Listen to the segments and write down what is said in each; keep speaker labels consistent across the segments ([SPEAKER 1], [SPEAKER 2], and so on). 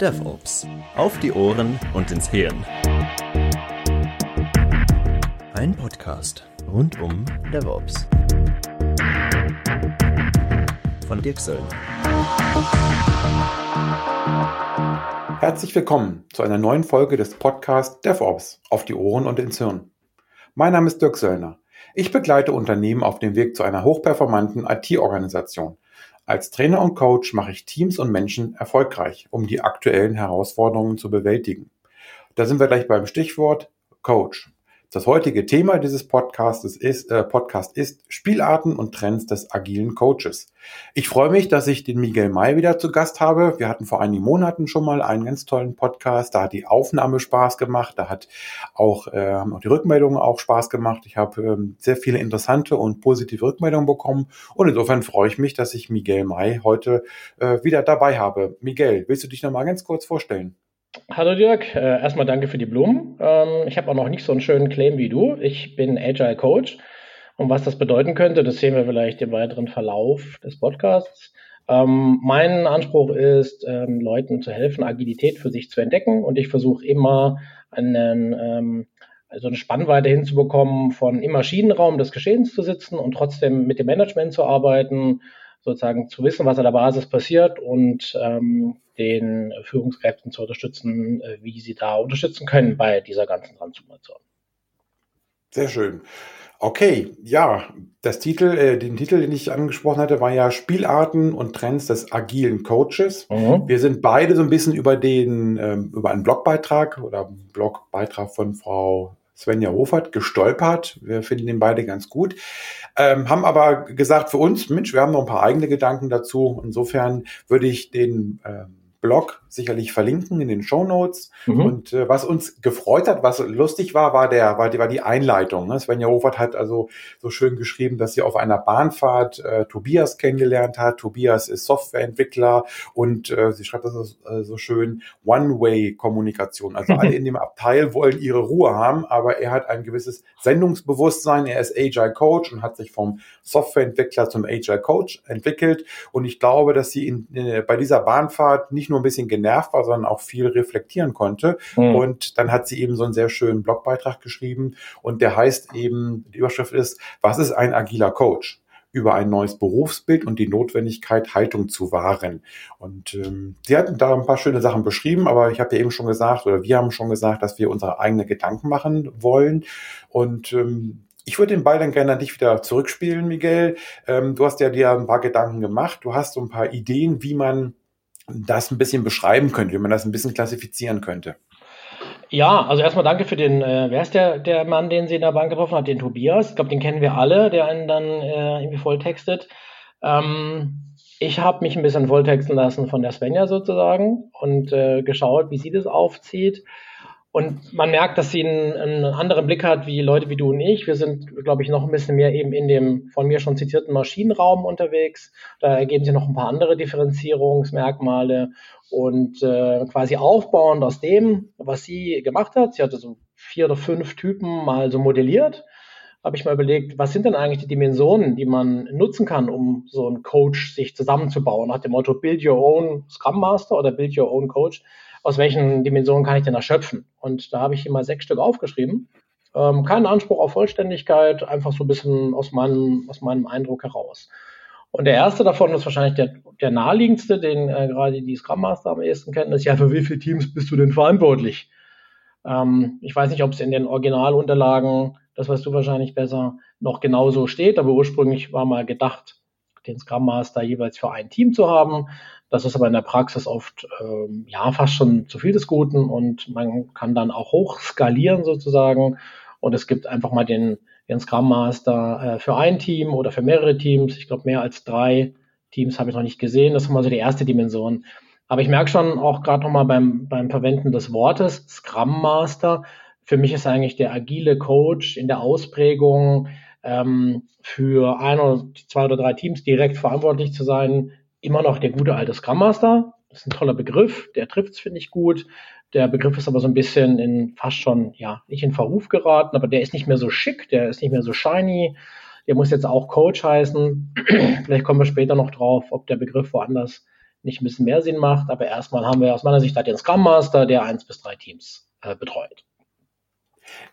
[SPEAKER 1] DevOps. Auf die Ohren und ins Hirn. Ein Podcast rund um DevOps. Von Dirk Söllner.
[SPEAKER 2] Herzlich willkommen zu einer neuen Folge des Podcasts DevOps. Auf die Ohren und ins Hirn. Mein Name ist Dirk Söllner. Ich begleite Unternehmen auf dem Weg zu einer hochperformanten IT-Organisation. Als Trainer und Coach mache ich Teams und Menschen erfolgreich, um die aktuellen Herausforderungen zu bewältigen. Da sind wir gleich beim Stichwort Coach. Das heutige Thema dieses Podcasts ist, äh, Podcast ist Spielarten und Trends des agilen Coaches. Ich freue mich, dass ich den Miguel May wieder zu Gast habe. Wir hatten vor einigen Monaten schon mal einen ganz tollen Podcast. Da hat die Aufnahme Spaß gemacht. Da hat auch, äh, auch die Rückmeldungen auch Spaß gemacht. Ich habe ähm, sehr viele interessante und positive Rückmeldungen bekommen. Und insofern freue ich mich, dass ich Miguel May heute äh, wieder dabei habe. Miguel, willst du dich noch mal ganz kurz vorstellen?
[SPEAKER 3] Hallo Dirk, äh, erstmal danke für die Blumen. Ähm, ich habe auch noch nicht so einen schönen Claim wie du. Ich bin Agile Coach. Und was das bedeuten könnte, das sehen wir vielleicht im weiteren Verlauf des Podcasts. Ähm, mein Anspruch ist, ähm, Leuten zu helfen, Agilität für sich zu entdecken. Und ich versuche immer einen, ähm, also eine Spannweite hinzubekommen, von im Maschinenraum des Geschehens zu sitzen und trotzdem mit dem Management zu arbeiten, sozusagen zu wissen, was an der Basis passiert und ähm, den Führungskräften zu unterstützen, äh, wie sie da unterstützen können bei dieser ganzen Transformation.
[SPEAKER 2] Sehr schön. Okay, ja, das Titel, äh, den Titel, den ich angesprochen hatte, war ja Spielarten und Trends des agilen Coaches. Mhm. Wir sind beide so ein bisschen über den, ähm, über einen Blogbeitrag oder Blogbeitrag von Frau Svenja Hofert gestolpert. Wir finden den beide ganz gut. Ähm, haben aber gesagt für uns, Mensch, wir haben noch ein paar eigene Gedanken dazu. Insofern würde ich den ähm, Blog sicherlich verlinken in den Show Notes. Mhm. Und äh, was uns gefreut hat, was lustig war, war der, war die, war die Einleitung. Ne? Svenja Hofert hat also so schön geschrieben, dass sie auf einer Bahnfahrt äh, Tobias kennengelernt hat. Tobias ist Softwareentwickler und äh, sie schreibt das äh, so schön One-Way-Kommunikation. Also alle in dem Abteil wollen ihre Ruhe haben, aber er hat ein gewisses Sendungsbewusstsein. Er ist Agile Coach und hat sich vom Softwareentwickler zum Agile Coach entwickelt. Und ich glaube, dass sie in, in, äh, bei dieser Bahnfahrt nicht nur ein bisschen genervt war, sondern auch viel reflektieren konnte. Mhm. Und dann hat sie eben so einen sehr schönen Blogbeitrag geschrieben und der heißt eben, die Überschrift ist, was ist ein agiler Coach? über ein neues Berufsbild und die Notwendigkeit, Haltung zu wahren. Und ähm, sie hatten da ein paar schöne Sachen beschrieben, aber ich habe ja eben schon gesagt, oder wir haben schon gesagt, dass wir unsere eigenen Gedanken machen wollen. Und ähm, ich würde den Ball dann gerne an dich wieder zurückspielen, Miguel. Ähm, du hast ja dir ein paar Gedanken gemacht. Du hast so ein paar Ideen, wie man das ein bisschen beschreiben könnte, wie man das ein bisschen klassifizieren könnte.
[SPEAKER 3] Ja, also erstmal danke für den, äh, wer ist der, der Mann, den sie in der Bank getroffen hat? Den Tobias. Ich glaube, den kennen wir alle, der einen dann äh, irgendwie volltextet. Ähm, ich habe mich ein bisschen volltexten lassen von der Svenja sozusagen und äh, geschaut, wie sie das aufzieht. Und man merkt, dass sie einen, einen, anderen Blick hat, wie Leute wie du und ich. Wir sind, glaube ich, noch ein bisschen mehr eben in dem von mir schon zitierten Maschinenraum unterwegs. Da ergeben sich noch ein paar andere Differenzierungsmerkmale und äh, quasi aufbauend aus dem, was sie gemacht hat. Sie hatte so vier oder fünf Typen mal so modelliert. Habe ich mal überlegt, was sind denn eigentlich die Dimensionen, die man nutzen kann, um so einen Coach sich zusammenzubauen? Nach dem Motto Build Your Own Scrum Master oder Build Your Own Coach aus welchen Dimensionen kann ich denn erschöpfen? Und da habe ich immer sechs Stück aufgeschrieben. Ähm, keinen Anspruch auf Vollständigkeit, einfach so ein bisschen aus meinem, aus meinem Eindruck heraus. Und der erste davon ist wahrscheinlich der, der naheliegendste, den äh, gerade die Scrum Master am ehesten kennen, ist ja, für wie viele Teams bist du denn verantwortlich? Ähm, ich weiß nicht, ob es in den Originalunterlagen, das weißt du wahrscheinlich besser, noch genauso steht, aber ursprünglich war mal gedacht, den Scrum Master jeweils für ein Team zu haben. Das ist aber in der Praxis oft ähm, ja fast schon zu viel des Guten und man kann dann auch hoch skalieren sozusagen. Und es gibt einfach mal den, den Scrum Master äh, für ein Team oder für mehrere Teams. Ich glaube, mehr als drei Teams habe ich noch nicht gesehen. Das ist mal so die erste Dimension. Aber ich merke schon auch gerade nochmal beim, beim Verwenden des Wortes Scrum Master. Für mich ist eigentlich der agile Coach in der Ausprägung ähm, für ein oder zwei oder drei Teams direkt verantwortlich zu sein, immer noch der gute alte Scrum Master. Das ist ein toller Begriff, der trifft es, finde ich, gut. Der Begriff ist aber so ein bisschen in fast schon, ja, nicht in Verruf geraten, aber der ist nicht mehr so schick, der ist nicht mehr so shiny. Der muss jetzt auch Coach heißen. Vielleicht kommen wir später noch drauf, ob der Begriff woanders nicht ein bisschen mehr Sinn macht. Aber erstmal haben wir aus meiner Sicht halt den Scrum Master, der eins bis drei Teams äh, betreut.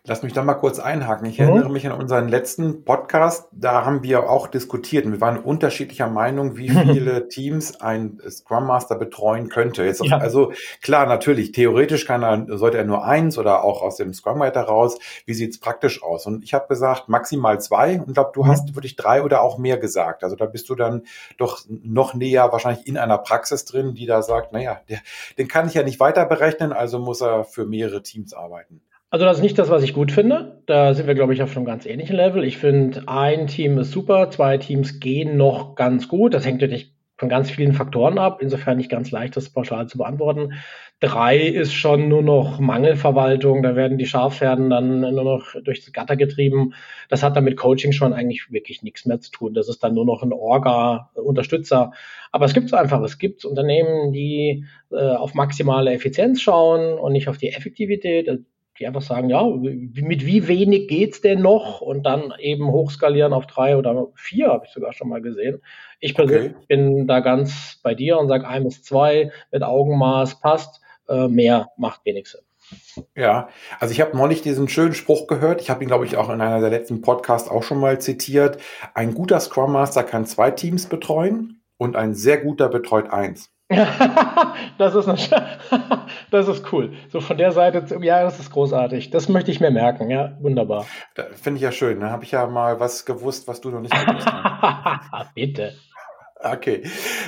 [SPEAKER 2] Lass mich da mal kurz einhaken. Ich mhm. erinnere mich an unseren letzten Podcast. Da haben wir auch diskutiert und wir waren unterschiedlicher Meinung, wie viele Teams ein Scrum Master betreuen könnte. Jetzt ja. Also klar, natürlich, theoretisch kann er, sollte er nur eins oder auch aus dem Scrum Writer raus. Wie sieht's praktisch aus? Und ich habe gesagt, maximal zwei und glaube, du mhm. hast wirklich drei oder auch mehr gesagt. Also da bist du dann doch noch näher wahrscheinlich in einer Praxis drin, die da sagt, naja, der, den kann ich ja nicht weiter berechnen, also muss er für mehrere Teams arbeiten.
[SPEAKER 3] Also das ist nicht das, was ich gut finde. Da sind wir, glaube ich, auf einem ganz ähnlichen Level. Ich finde, ein Team ist super, zwei Teams gehen noch ganz gut. Das hängt natürlich von ganz vielen Faktoren ab. Insofern nicht ganz leicht, das pauschal zu beantworten. Drei ist schon nur noch Mangelverwaltung. Da werden die Schafherden dann nur noch durchs Gatter getrieben. Das hat dann mit Coaching schon eigentlich wirklich nichts mehr zu tun. Das ist dann nur noch ein Orga-Unterstützer. Aber es gibt es einfach. Es gibt Unternehmen, die äh, auf maximale Effizienz schauen und nicht auf die Effektivität die einfach sagen, ja, mit wie wenig geht's denn noch? Und dann eben hochskalieren auf drei oder vier, habe ich sogar schon mal gesehen. Ich persönlich okay. bin da ganz bei dir und sage, ein bis zwei mit Augenmaß passt, äh, mehr macht wenig Sinn.
[SPEAKER 2] Ja, also ich habe neulich diesen schönen Spruch gehört. Ich habe ihn, glaube ich, auch in einer der letzten Podcasts auch schon mal zitiert. Ein guter Scrum Master kann zwei Teams betreuen und ein sehr guter betreut eins.
[SPEAKER 3] das, ist eine, das ist cool. So von der Seite, ja, das ist großartig. Das möchte ich mir merken. Ja, wunderbar.
[SPEAKER 2] Finde ich ja schön. Da habe ich ja mal was gewusst, was du noch nicht gewusst hast.
[SPEAKER 3] Bitte.
[SPEAKER 2] Okay,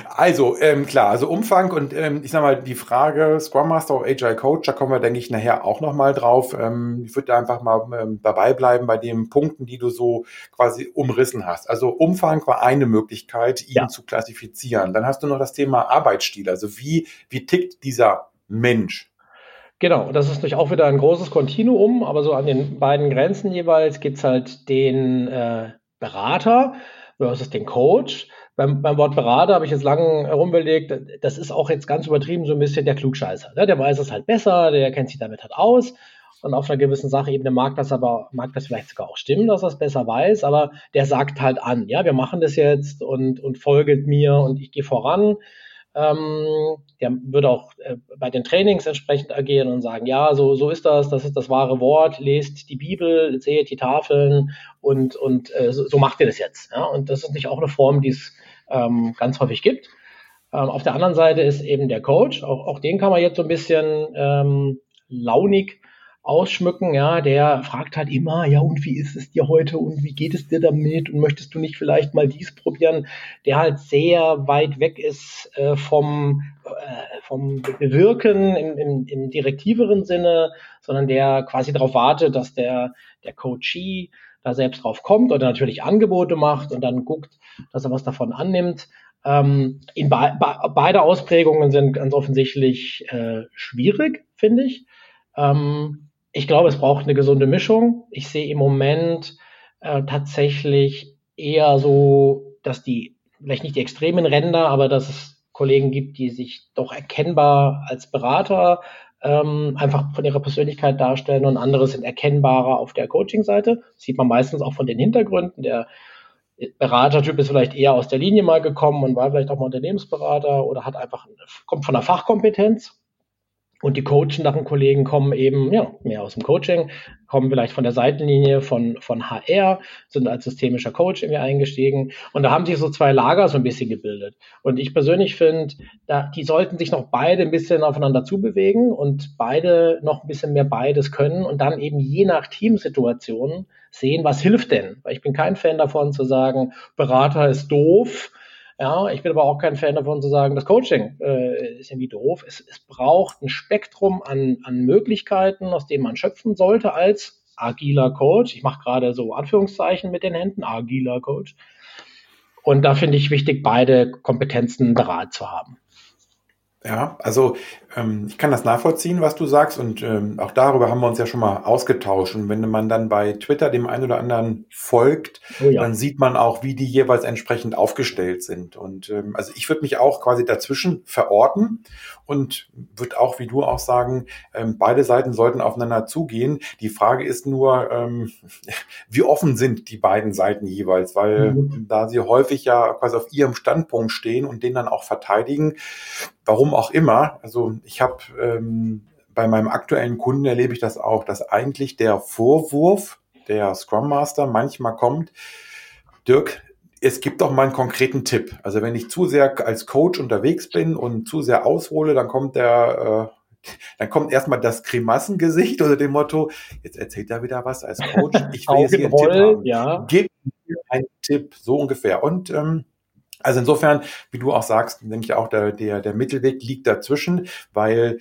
[SPEAKER 2] also ähm, klar, also Umfang und ähm, ich sag mal die Frage Scrum Master oder Agile Coach, da kommen wir denke ich nachher auch noch mal drauf. Ähm, ich würde einfach mal ähm, dabei bleiben bei den Punkten, die du so quasi umrissen hast. Also Umfang war eine Möglichkeit, ihn ja. zu klassifizieren. Dann hast du noch das Thema Arbeitsstil, also wie wie tickt dieser Mensch?
[SPEAKER 3] Genau, das ist natürlich auch wieder ein großes Kontinuum, aber so an den beiden Grenzen jeweils gibt's halt den äh, Berater versus den Coach beim, beim Wort Berater habe ich jetzt lange herumgelegt, das ist auch jetzt ganz übertrieben so ein bisschen der Klugscheißer. Ne? Der weiß es halt besser, der kennt sich damit halt aus. Und auf einer gewissen Sachebene mag das aber, mag das vielleicht sogar auch stimmen, dass er es besser weiß, aber der sagt halt an, ja, wir machen das jetzt und, und folget mir und ich gehe voran. Ähm, der würde auch äh, bei den Trainings entsprechend agieren und sagen, ja, so, so ist das, das ist das wahre Wort, lest die Bibel, seht die Tafeln und, und äh, so, so macht ihr das jetzt. Ja? Und das ist nicht auch eine Form, die es ähm, ganz häufig gibt. Ähm, auf der anderen Seite ist eben der Coach, auch, auch den kann man jetzt so ein bisschen ähm, launig ausschmücken, ja, der fragt halt immer, ja, und wie ist es dir heute und wie geht es dir damit und möchtest du nicht vielleicht mal dies probieren, der halt sehr weit weg ist äh, vom, äh, vom Bewirken im, im, im direktiveren Sinne, sondern der quasi darauf wartet, dass der, der Coachee da selbst drauf kommt oder natürlich Angebote macht und dann guckt, dass er was davon annimmt. Ähm, in be be beide Ausprägungen sind ganz offensichtlich äh, schwierig, finde ich. Ähm, ich glaube, es braucht eine gesunde Mischung. Ich sehe im Moment äh, tatsächlich eher so, dass die, vielleicht nicht die extremen Ränder, aber dass es Kollegen gibt, die sich doch erkennbar als Berater ähm, einfach von ihrer Persönlichkeit darstellen und andere sind erkennbarer auf der Coaching-Seite. Sieht man meistens auch von den Hintergründen. Der Beratertyp ist vielleicht eher aus der Linie mal gekommen und war vielleicht auch mal Unternehmensberater oder hat einfach, kommt von der Fachkompetenz und die coachenden Kollegen kommen eben ja, mehr aus dem Coaching, kommen vielleicht von der Seitenlinie von, von HR, sind als systemischer Coach irgendwie eingestiegen. Und da haben sich so zwei Lager so ein bisschen gebildet. Und ich persönlich finde, die sollten sich noch beide ein bisschen aufeinander zubewegen und beide noch ein bisschen mehr beides können und dann eben je nach Teamsituation sehen, was hilft denn. Weil ich bin kein Fan davon zu sagen, Berater ist doof, ja, ich bin aber auch kein Fan davon zu sagen, das Coaching äh, ist irgendwie doof. Es, es braucht ein Spektrum an, an Möglichkeiten, aus dem man schöpfen sollte als agiler Coach. Ich mache gerade so Anführungszeichen mit den Händen, agiler Coach. Und da finde ich wichtig, beide Kompetenzen bereit zu haben.
[SPEAKER 2] Ja, also ähm, ich kann das nachvollziehen, was du sagst und ähm, auch darüber haben wir uns ja schon mal ausgetauscht. Und wenn man dann bei Twitter dem einen oder anderen folgt, oh ja. dann sieht man auch, wie die jeweils entsprechend aufgestellt sind. Und ähm, also ich würde mich auch quasi dazwischen verorten und würde auch, wie du auch sagen, ähm, beide Seiten sollten aufeinander zugehen. Die Frage ist nur, ähm, wie offen sind die beiden Seiten jeweils, weil mhm. da sie häufig ja quasi auf ihrem Standpunkt stehen und den dann auch verteidigen, warum auch immer. Also ich habe ähm, bei meinem aktuellen Kunden erlebe ich das auch, dass eigentlich der Vorwurf der Scrum Master manchmal kommt, Dirk, es gibt doch mal einen konkreten Tipp. Also wenn ich zu sehr als Coach unterwegs bin und zu sehr aushole, dann kommt der, äh, dann kommt erstmal das Grimassengesicht oder dem Motto, jetzt erzählt er wieder was als Coach. Ich will jetzt hier einen Tipp haben. Ja. Gib mir einen Tipp, so ungefähr. Und ähm, also insofern, wie du auch sagst, denke ich auch, der, der, der Mittelweg liegt dazwischen, weil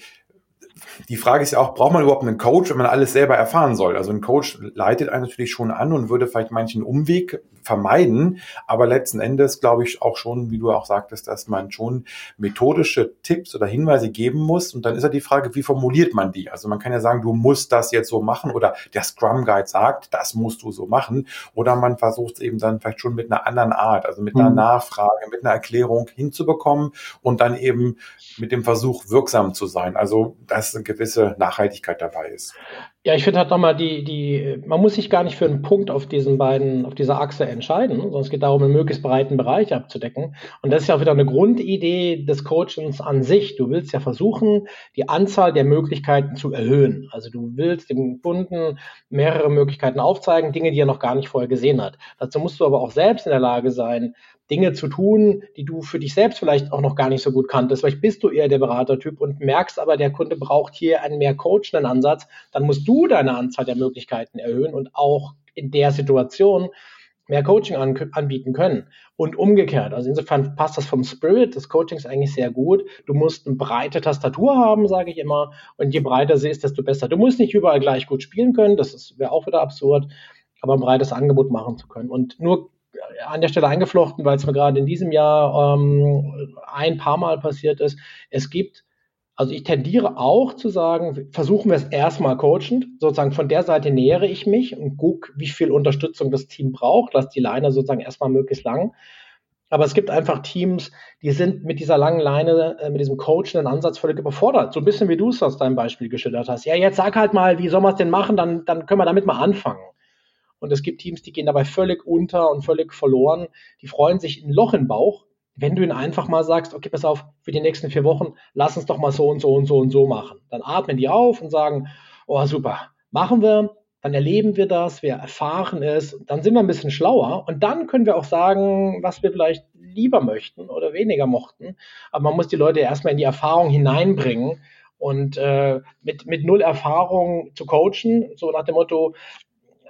[SPEAKER 2] die Frage ist ja auch, braucht man überhaupt einen Coach, wenn man alles selber erfahren soll? Also ein Coach leitet einen natürlich schon an und würde vielleicht manchen Umweg vermeiden, aber letzten Endes glaube ich auch schon, wie du auch sagtest, dass man schon methodische Tipps oder Hinweise geben muss und dann ist ja die Frage, wie formuliert man die? Also man kann ja sagen, du musst das jetzt so machen oder der Scrum Guide sagt, das musst du so machen oder man versucht es eben dann vielleicht schon mit einer anderen Art, also mit einer mhm. Nachfrage, mit einer Erklärung hinzubekommen und dann eben mit dem Versuch wirksam zu sein. Also das eine gewisse Nachhaltigkeit dabei ist.
[SPEAKER 3] Ja, ich finde halt nochmal die, die, man muss sich gar nicht für einen Punkt auf diesen beiden, auf dieser Achse entscheiden, sondern es geht darum, einen möglichst breiten Bereich abzudecken. Und das ist ja auch wieder eine Grundidee des Coachings an sich. Du willst ja versuchen, die Anzahl der Möglichkeiten zu erhöhen. Also du willst dem Kunden mehrere Möglichkeiten aufzeigen, Dinge, die er noch gar nicht vorher gesehen hat. Dazu musst du aber auch selbst in der Lage sein, Dinge zu tun, die du für dich selbst vielleicht auch noch gar nicht so gut kanntest. Vielleicht bist du eher der Beratertyp und merkst aber, der Kunde braucht hier einen mehr coachenden Ansatz. Dann musst du deine Anzahl der Möglichkeiten erhöhen und auch in der Situation mehr Coaching an, anbieten können. Und umgekehrt. Also insofern passt das vom Spirit des Coachings eigentlich sehr gut. Du musst eine breite Tastatur haben, sage ich immer. Und je breiter sie ist, desto besser. Du musst nicht überall gleich gut spielen können. Das wäre auch wieder absurd. Aber ein breites Angebot machen zu können. Und nur an der Stelle eingeflochten, weil es mir gerade in diesem Jahr ähm, ein paar Mal passiert ist. Es gibt, also ich tendiere auch zu sagen, versuchen wir es erstmal coachend, sozusagen von der Seite nähere ich mich und gucke, wie viel Unterstützung das Team braucht, lass die Leine sozusagen erstmal möglichst lang. Aber es gibt einfach Teams, die sind mit dieser langen Leine, äh, mit diesem coachenden Ansatz völlig überfordert. So ein bisschen wie du es aus deinem Beispiel geschildert hast. Ja, jetzt sag halt mal, wie soll man es denn machen, dann, dann können wir damit mal anfangen. Und es gibt Teams, die gehen dabei völlig unter und völlig verloren. Die freuen sich ein Loch im Bauch, wenn du ihnen einfach mal sagst, okay, pass auf, für die nächsten vier Wochen, lass uns doch mal so und so und so und so machen. Dann atmen die auf und sagen, oh super, machen wir, dann erleben wir das, wir erfahren es, dann sind wir ein bisschen schlauer und dann können wir auch sagen, was wir vielleicht lieber möchten oder weniger mochten. Aber man muss die Leute erstmal in die Erfahrung hineinbringen und äh, mit, mit null Erfahrung zu coachen, so nach dem Motto,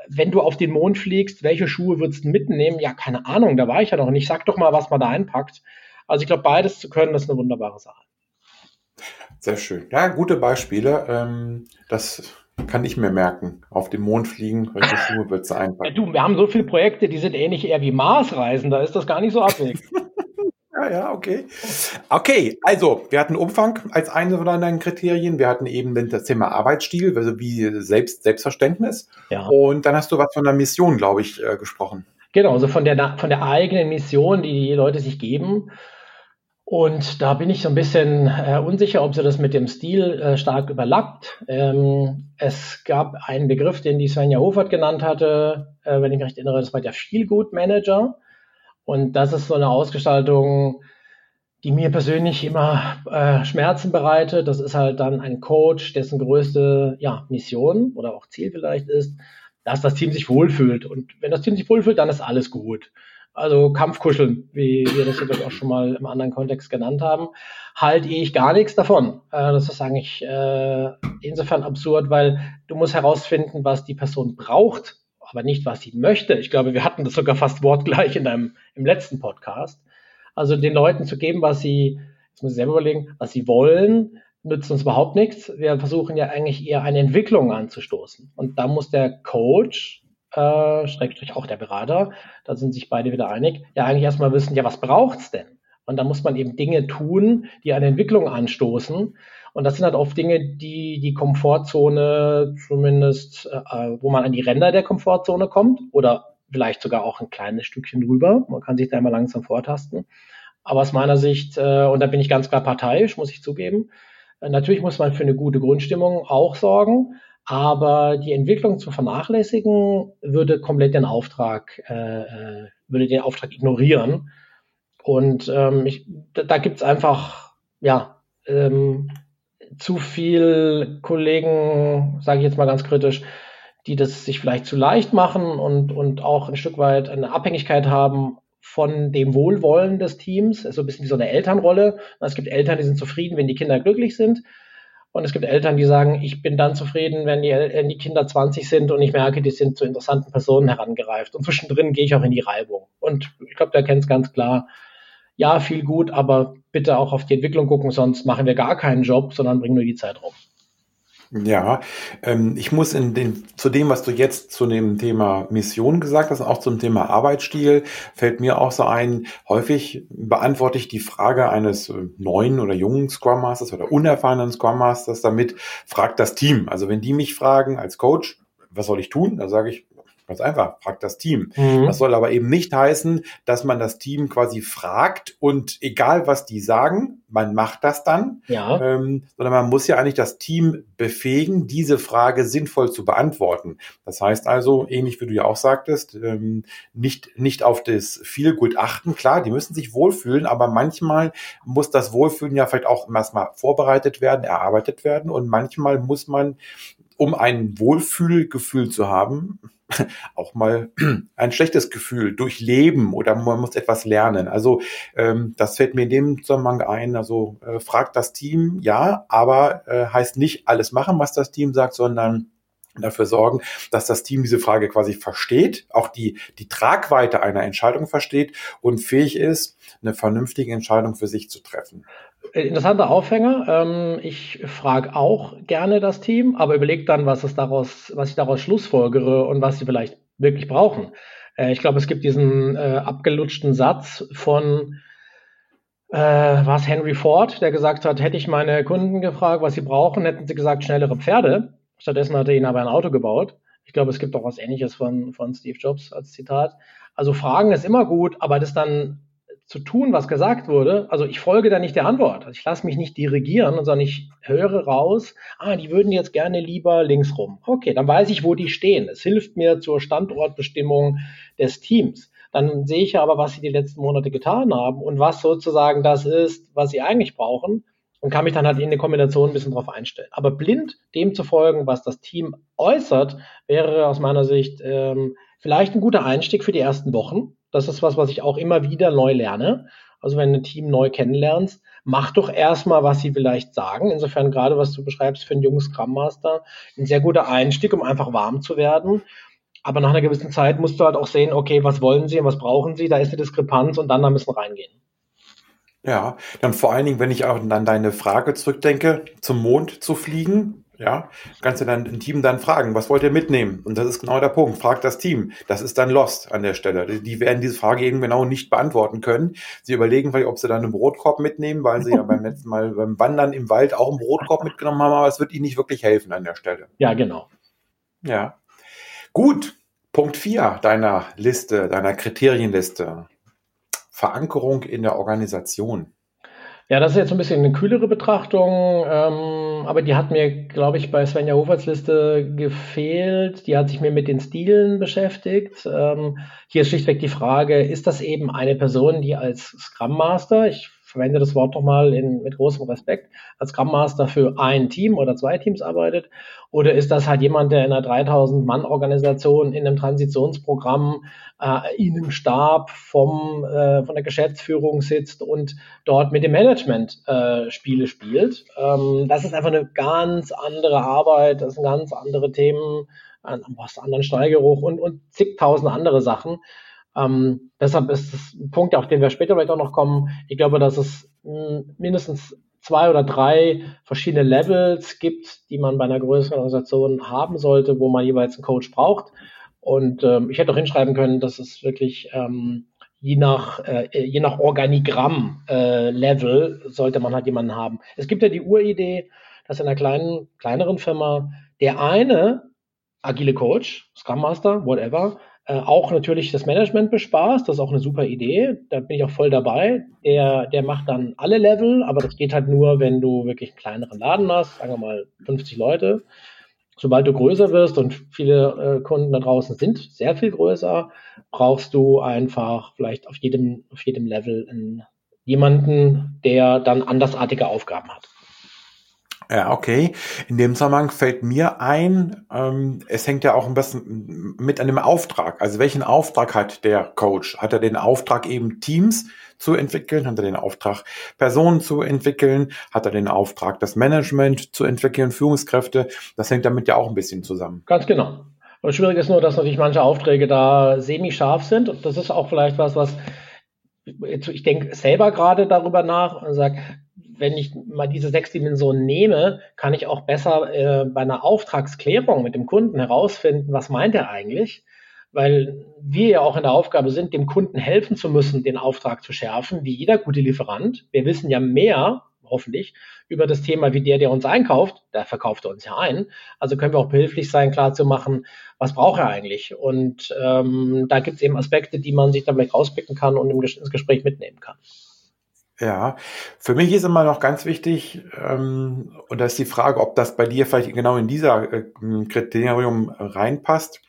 [SPEAKER 3] wenn du auf den Mond fliegst, welche Schuhe würdest du mitnehmen? Ja, keine Ahnung, da war ich ja noch nicht. Sag doch mal, was man da einpackt. Also ich glaube, beides zu können, das ist eine wunderbare Sache.
[SPEAKER 2] Sehr schön. Ja, gute Beispiele. Ähm, das kann ich mir merken. Auf dem Mond fliegen, welche Schuhe würdest du einpacken?
[SPEAKER 3] Ja, du, wir haben so viele Projekte, die sind ähnlich eher wie Marsreisen, da ist das gar nicht so abwegig.
[SPEAKER 2] Ja, ja, okay. Okay, also wir hatten Umfang als eines von deinen Kriterien. Wir hatten eben das Thema Arbeitsstil, also wie Selbst, Selbstverständnis. Ja. Und dann hast du was von der Mission, glaube ich, äh, gesprochen.
[SPEAKER 3] Genau, also von der, von der eigenen Mission, die die Leute sich geben. Und da bin ich so ein bisschen äh, unsicher, ob sie das mit dem Stil äh, stark überlappt. Ähm, es gab einen Begriff, den die Svenja Hofert genannt hatte, äh, wenn ich mich recht erinnere, das war der Feelgood Manager. Und das ist so eine Ausgestaltung, die mir persönlich immer äh, Schmerzen bereitet. Das ist halt dann ein Coach, dessen größte ja, Mission oder auch Ziel vielleicht ist, dass das Team sich wohlfühlt. Und wenn das Team sich wohlfühlt, dann ist alles gut. Also Kampfkuscheln, wie wir das jetzt auch schon mal im anderen Kontext genannt haben, halte ich gar nichts davon. Äh, das ist eigentlich äh, insofern absurd, weil du musst herausfinden, was die Person braucht aber nicht, was sie möchte. Ich glaube, wir hatten das sogar fast wortgleich in einem, im letzten Podcast. Also den Leuten zu geben, was sie, jetzt muss ich selber überlegen, was sie wollen, nützt uns überhaupt nichts. Wir versuchen ja eigentlich eher eine Entwicklung anzustoßen. Und da muss der Coach, äh, Schrägstrich auch der Berater, da sind sich beide wieder einig, ja eigentlich erstmal wissen, ja, was braucht's denn? Und da muss man eben Dinge tun, die eine Entwicklung anstoßen. Und das sind halt oft Dinge, die die Komfortzone zumindest, äh, wo man an die Ränder der Komfortzone kommt oder vielleicht sogar auch ein kleines Stückchen drüber. Man kann sich da immer langsam vortasten. Aber aus meiner Sicht, äh, und da bin ich ganz klar parteiisch, muss ich zugeben, äh, natürlich muss man für eine gute Grundstimmung auch sorgen. Aber die Entwicklung zu vernachlässigen, würde komplett den Auftrag, äh, äh würde den Auftrag ignorieren. Und ähm, ich, da, da gibt es einfach, ja, ähm, zu viel Kollegen, sage ich jetzt mal ganz kritisch, die das sich vielleicht zu leicht machen und, und auch ein Stück weit eine Abhängigkeit haben von dem Wohlwollen des Teams, so also ein bisschen wie so eine Elternrolle. Es gibt Eltern, die sind zufrieden, wenn die Kinder glücklich sind. Und es gibt Eltern, die sagen, ich bin dann zufrieden, wenn die, wenn die Kinder 20 sind und ich merke, die sind zu interessanten Personen herangereift. Und zwischendrin gehe ich auch in die Reibung. Und ich glaube, der kennt es ganz klar. Ja, viel gut, aber bitte auch auf die Entwicklung gucken, sonst machen wir gar keinen Job, sondern bringen nur die Zeit rum.
[SPEAKER 2] Ja, ähm, ich muss in den, zu dem, was du jetzt zu dem Thema Mission gesagt hast, auch zum Thema Arbeitsstil, fällt mir auch so ein, häufig beantworte ich die Frage eines äh, neuen oder jungen Scrum Masters oder unerfahrenen Scrum Masters damit, fragt das Team. Also wenn die mich fragen als Coach, was soll ich tun? Da sage ich, Ganz einfach, fragt das Team. Mhm. Das soll aber eben nicht heißen, dass man das Team quasi fragt und egal was die sagen, man macht das dann, ja. ähm, sondern man muss ja eigentlich das Team befähigen, diese Frage sinnvoll zu beantworten. Das heißt also, ähnlich wie du ja auch sagtest, ähm, nicht, nicht auf das Feelgood achten. Klar, die müssen sich wohlfühlen, aber manchmal muss das Wohlfühlen ja vielleicht auch erstmal vorbereitet werden, erarbeitet werden und manchmal muss man um ein Wohlfühlgefühl zu haben, auch mal ein schlechtes Gefühl durchleben oder man muss etwas lernen. Also ähm, das fällt mir in dem Zusammenhang ein. Also äh, fragt das Team, ja, aber äh, heißt nicht alles machen, was das Team sagt, sondern dafür sorgen, dass das Team diese Frage quasi versteht, auch die, die Tragweite einer Entscheidung versteht und fähig ist, eine vernünftige Entscheidung für sich zu treffen.
[SPEAKER 3] Interessanter Aufhänger. Ähm, ich frage auch gerne das Team, aber überlege dann, was es daraus, was ich daraus schlussfolgere und was sie vielleicht wirklich brauchen. Äh, ich glaube, es gibt diesen äh, abgelutschten Satz von äh, was Henry Ford, der gesagt hat, hätte ich meine Kunden gefragt, was sie brauchen, hätten sie gesagt, schnellere Pferde. Stattdessen hat er ihnen aber ein Auto gebaut. Ich glaube, es gibt auch was Ähnliches von, von Steve Jobs als Zitat. Also Fragen ist immer gut, aber das dann zu tun, was gesagt wurde, also ich folge da nicht der Antwort. Also ich lasse mich nicht dirigieren, sondern ich höre raus, ah, die würden jetzt gerne lieber links rum. Okay, dann weiß ich, wo die stehen. Es hilft mir zur Standortbestimmung des Teams. Dann sehe ich aber, was sie die letzten Monate getan haben und was sozusagen das ist, was sie eigentlich brauchen und kann mich dann halt in der Kombination ein bisschen drauf einstellen. Aber blind dem zu folgen, was das Team äußert, wäre aus meiner Sicht ähm, vielleicht ein guter Einstieg für die ersten Wochen das ist was, was ich auch immer wieder neu lerne. Also wenn du ein Team neu kennenlernst, mach doch erstmal, was sie vielleicht sagen. Insofern gerade, was du beschreibst für einen jungen Scrum Master, ein sehr guter Einstieg, um einfach warm zu werden. Aber nach einer gewissen Zeit musst du halt auch sehen, okay, was wollen sie und was brauchen sie? Da ist eine Diskrepanz und dann da müssen reingehen.
[SPEAKER 2] Ja, dann vor allen Dingen, wenn ich auch an deine Frage zurückdenke, zum Mond zu fliegen, ja, kannst du dann ein Team dann fragen, was wollt ihr mitnehmen? Und das ist genau der Punkt. Fragt das Team. Das ist dann lost an der Stelle. Die werden diese Frage eben genau nicht beantworten können. Sie überlegen vielleicht, ob sie dann einen Brotkorb mitnehmen, weil sie ja beim letzten Mal beim Wandern im Wald auch einen Brotkorb mitgenommen haben, aber es wird ihnen nicht wirklich helfen an der Stelle.
[SPEAKER 3] Ja, genau.
[SPEAKER 2] Ja. Gut. Punkt vier deiner Liste, deiner Kriterienliste. Verankerung in der Organisation.
[SPEAKER 3] Ja, das ist jetzt ein bisschen eine kühlere Betrachtung, ähm, aber die hat mir, glaube ich, bei Svenja Hoferts Liste gefehlt. Die hat sich mir mit den Stilen beschäftigt. Ähm, hier ist schlichtweg die Frage, ist das eben eine Person, die als Scrum Master, ich verwende das Wort nochmal mit großem Respekt, als Scrum Master für ein Team oder zwei Teams arbeitet? Oder ist das halt jemand, der in einer 3000-Mann-Organisation in einem Transitionsprogramm äh, in einem Stab vom, äh, von der Geschäftsführung sitzt und dort mit dem Management äh, Spiele spielt? Ähm, das ist einfach eine ganz andere Arbeit, das sind ganz andere Themen, ein, was anderen Steigeruch und, und zigtausend andere Sachen. Ähm, deshalb ist das ein Punkt, auf den wir später vielleicht auch noch kommen. Ich glaube, dass es hm, mindestens zwei oder drei verschiedene Levels gibt, die man bei einer größeren Organisation haben sollte, wo man jeweils einen Coach braucht. Und ähm, ich hätte auch hinschreiben können, dass es wirklich ähm, je nach, äh, je nach Organigramm-Level äh, sollte man halt jemanden haben. Es gibt ja die Uridee, dass in einer kleinen, kleineren Firma der eine agile Coach, Scrum Master, whatever, äh, auch natürlich das Management bespaßt. Das ist auch eine super Idee. Da bin ich auch voll dabei. Der, der macht dann alle Level, aber das geht halt nur, wenn du wirklich einen kleineren Laden hast, sagen wir mal 50 Leute. Sobald du größer wirst und viele äh, Kunden da draußen sind sehr viel größer, brauchst du einfach vielleicht auf jedem, auf jedem Level einen, jemanden, der dann andersartige Aufgaben hat.
[SPEAKER 2] Ja, okay. In dem Zusammenhang fällt mir ein, ähm, es hängt ja auch ein bisschen mit einem Auftrag. Also welchen Auftrag hat der Coach? Hat er den Auftrag eben Teams zu entwickeln? Hat er den Auftrag Personen zu entwickeln? Hat er den Auftrag das Management zu entwickeln, Führungskräfte? Das hängt damit ja auch ein bisschen zusammen.
[SPEAKER 3] Ganz genau. Und schwierig ist nur, dass natürlich manche Aufträge da semi-scharf sind. Und das ist auch vielleicht was, was ich denke selber gerade darüber nach und sage, wenn ich mal diese sechs Dimensionen nehme, kann ich auch besser äh, bei einer Auftragsklärung mit dem Kunden herausfinden, was meint er eigentlich. Weil wir ja auch in der Aufgabe sind, dem Kunden helfen zu müssen, den Auftrag zu schärfen, wie jeder gute Lieferant. Wir wissen ja mehr, hoffentlich, über das Thema wie der, der uns einkauft. Der verkauft er uns ja ein. Also können wir auch behilflich sein, klar zu machen, was braucht er eigentlich. Und ähm, da gibt es eben Aspekte, die man sich da vielleicht rauspicken kann und ins Gespräch mitnehmen kann.
[SPEAKER 2] Ja, für mich ist immer noch ganz wichtig, ähm, und da ist die Frage, ob das bei dir vielleicht genau in dieser äh, Kriterium reinpasst.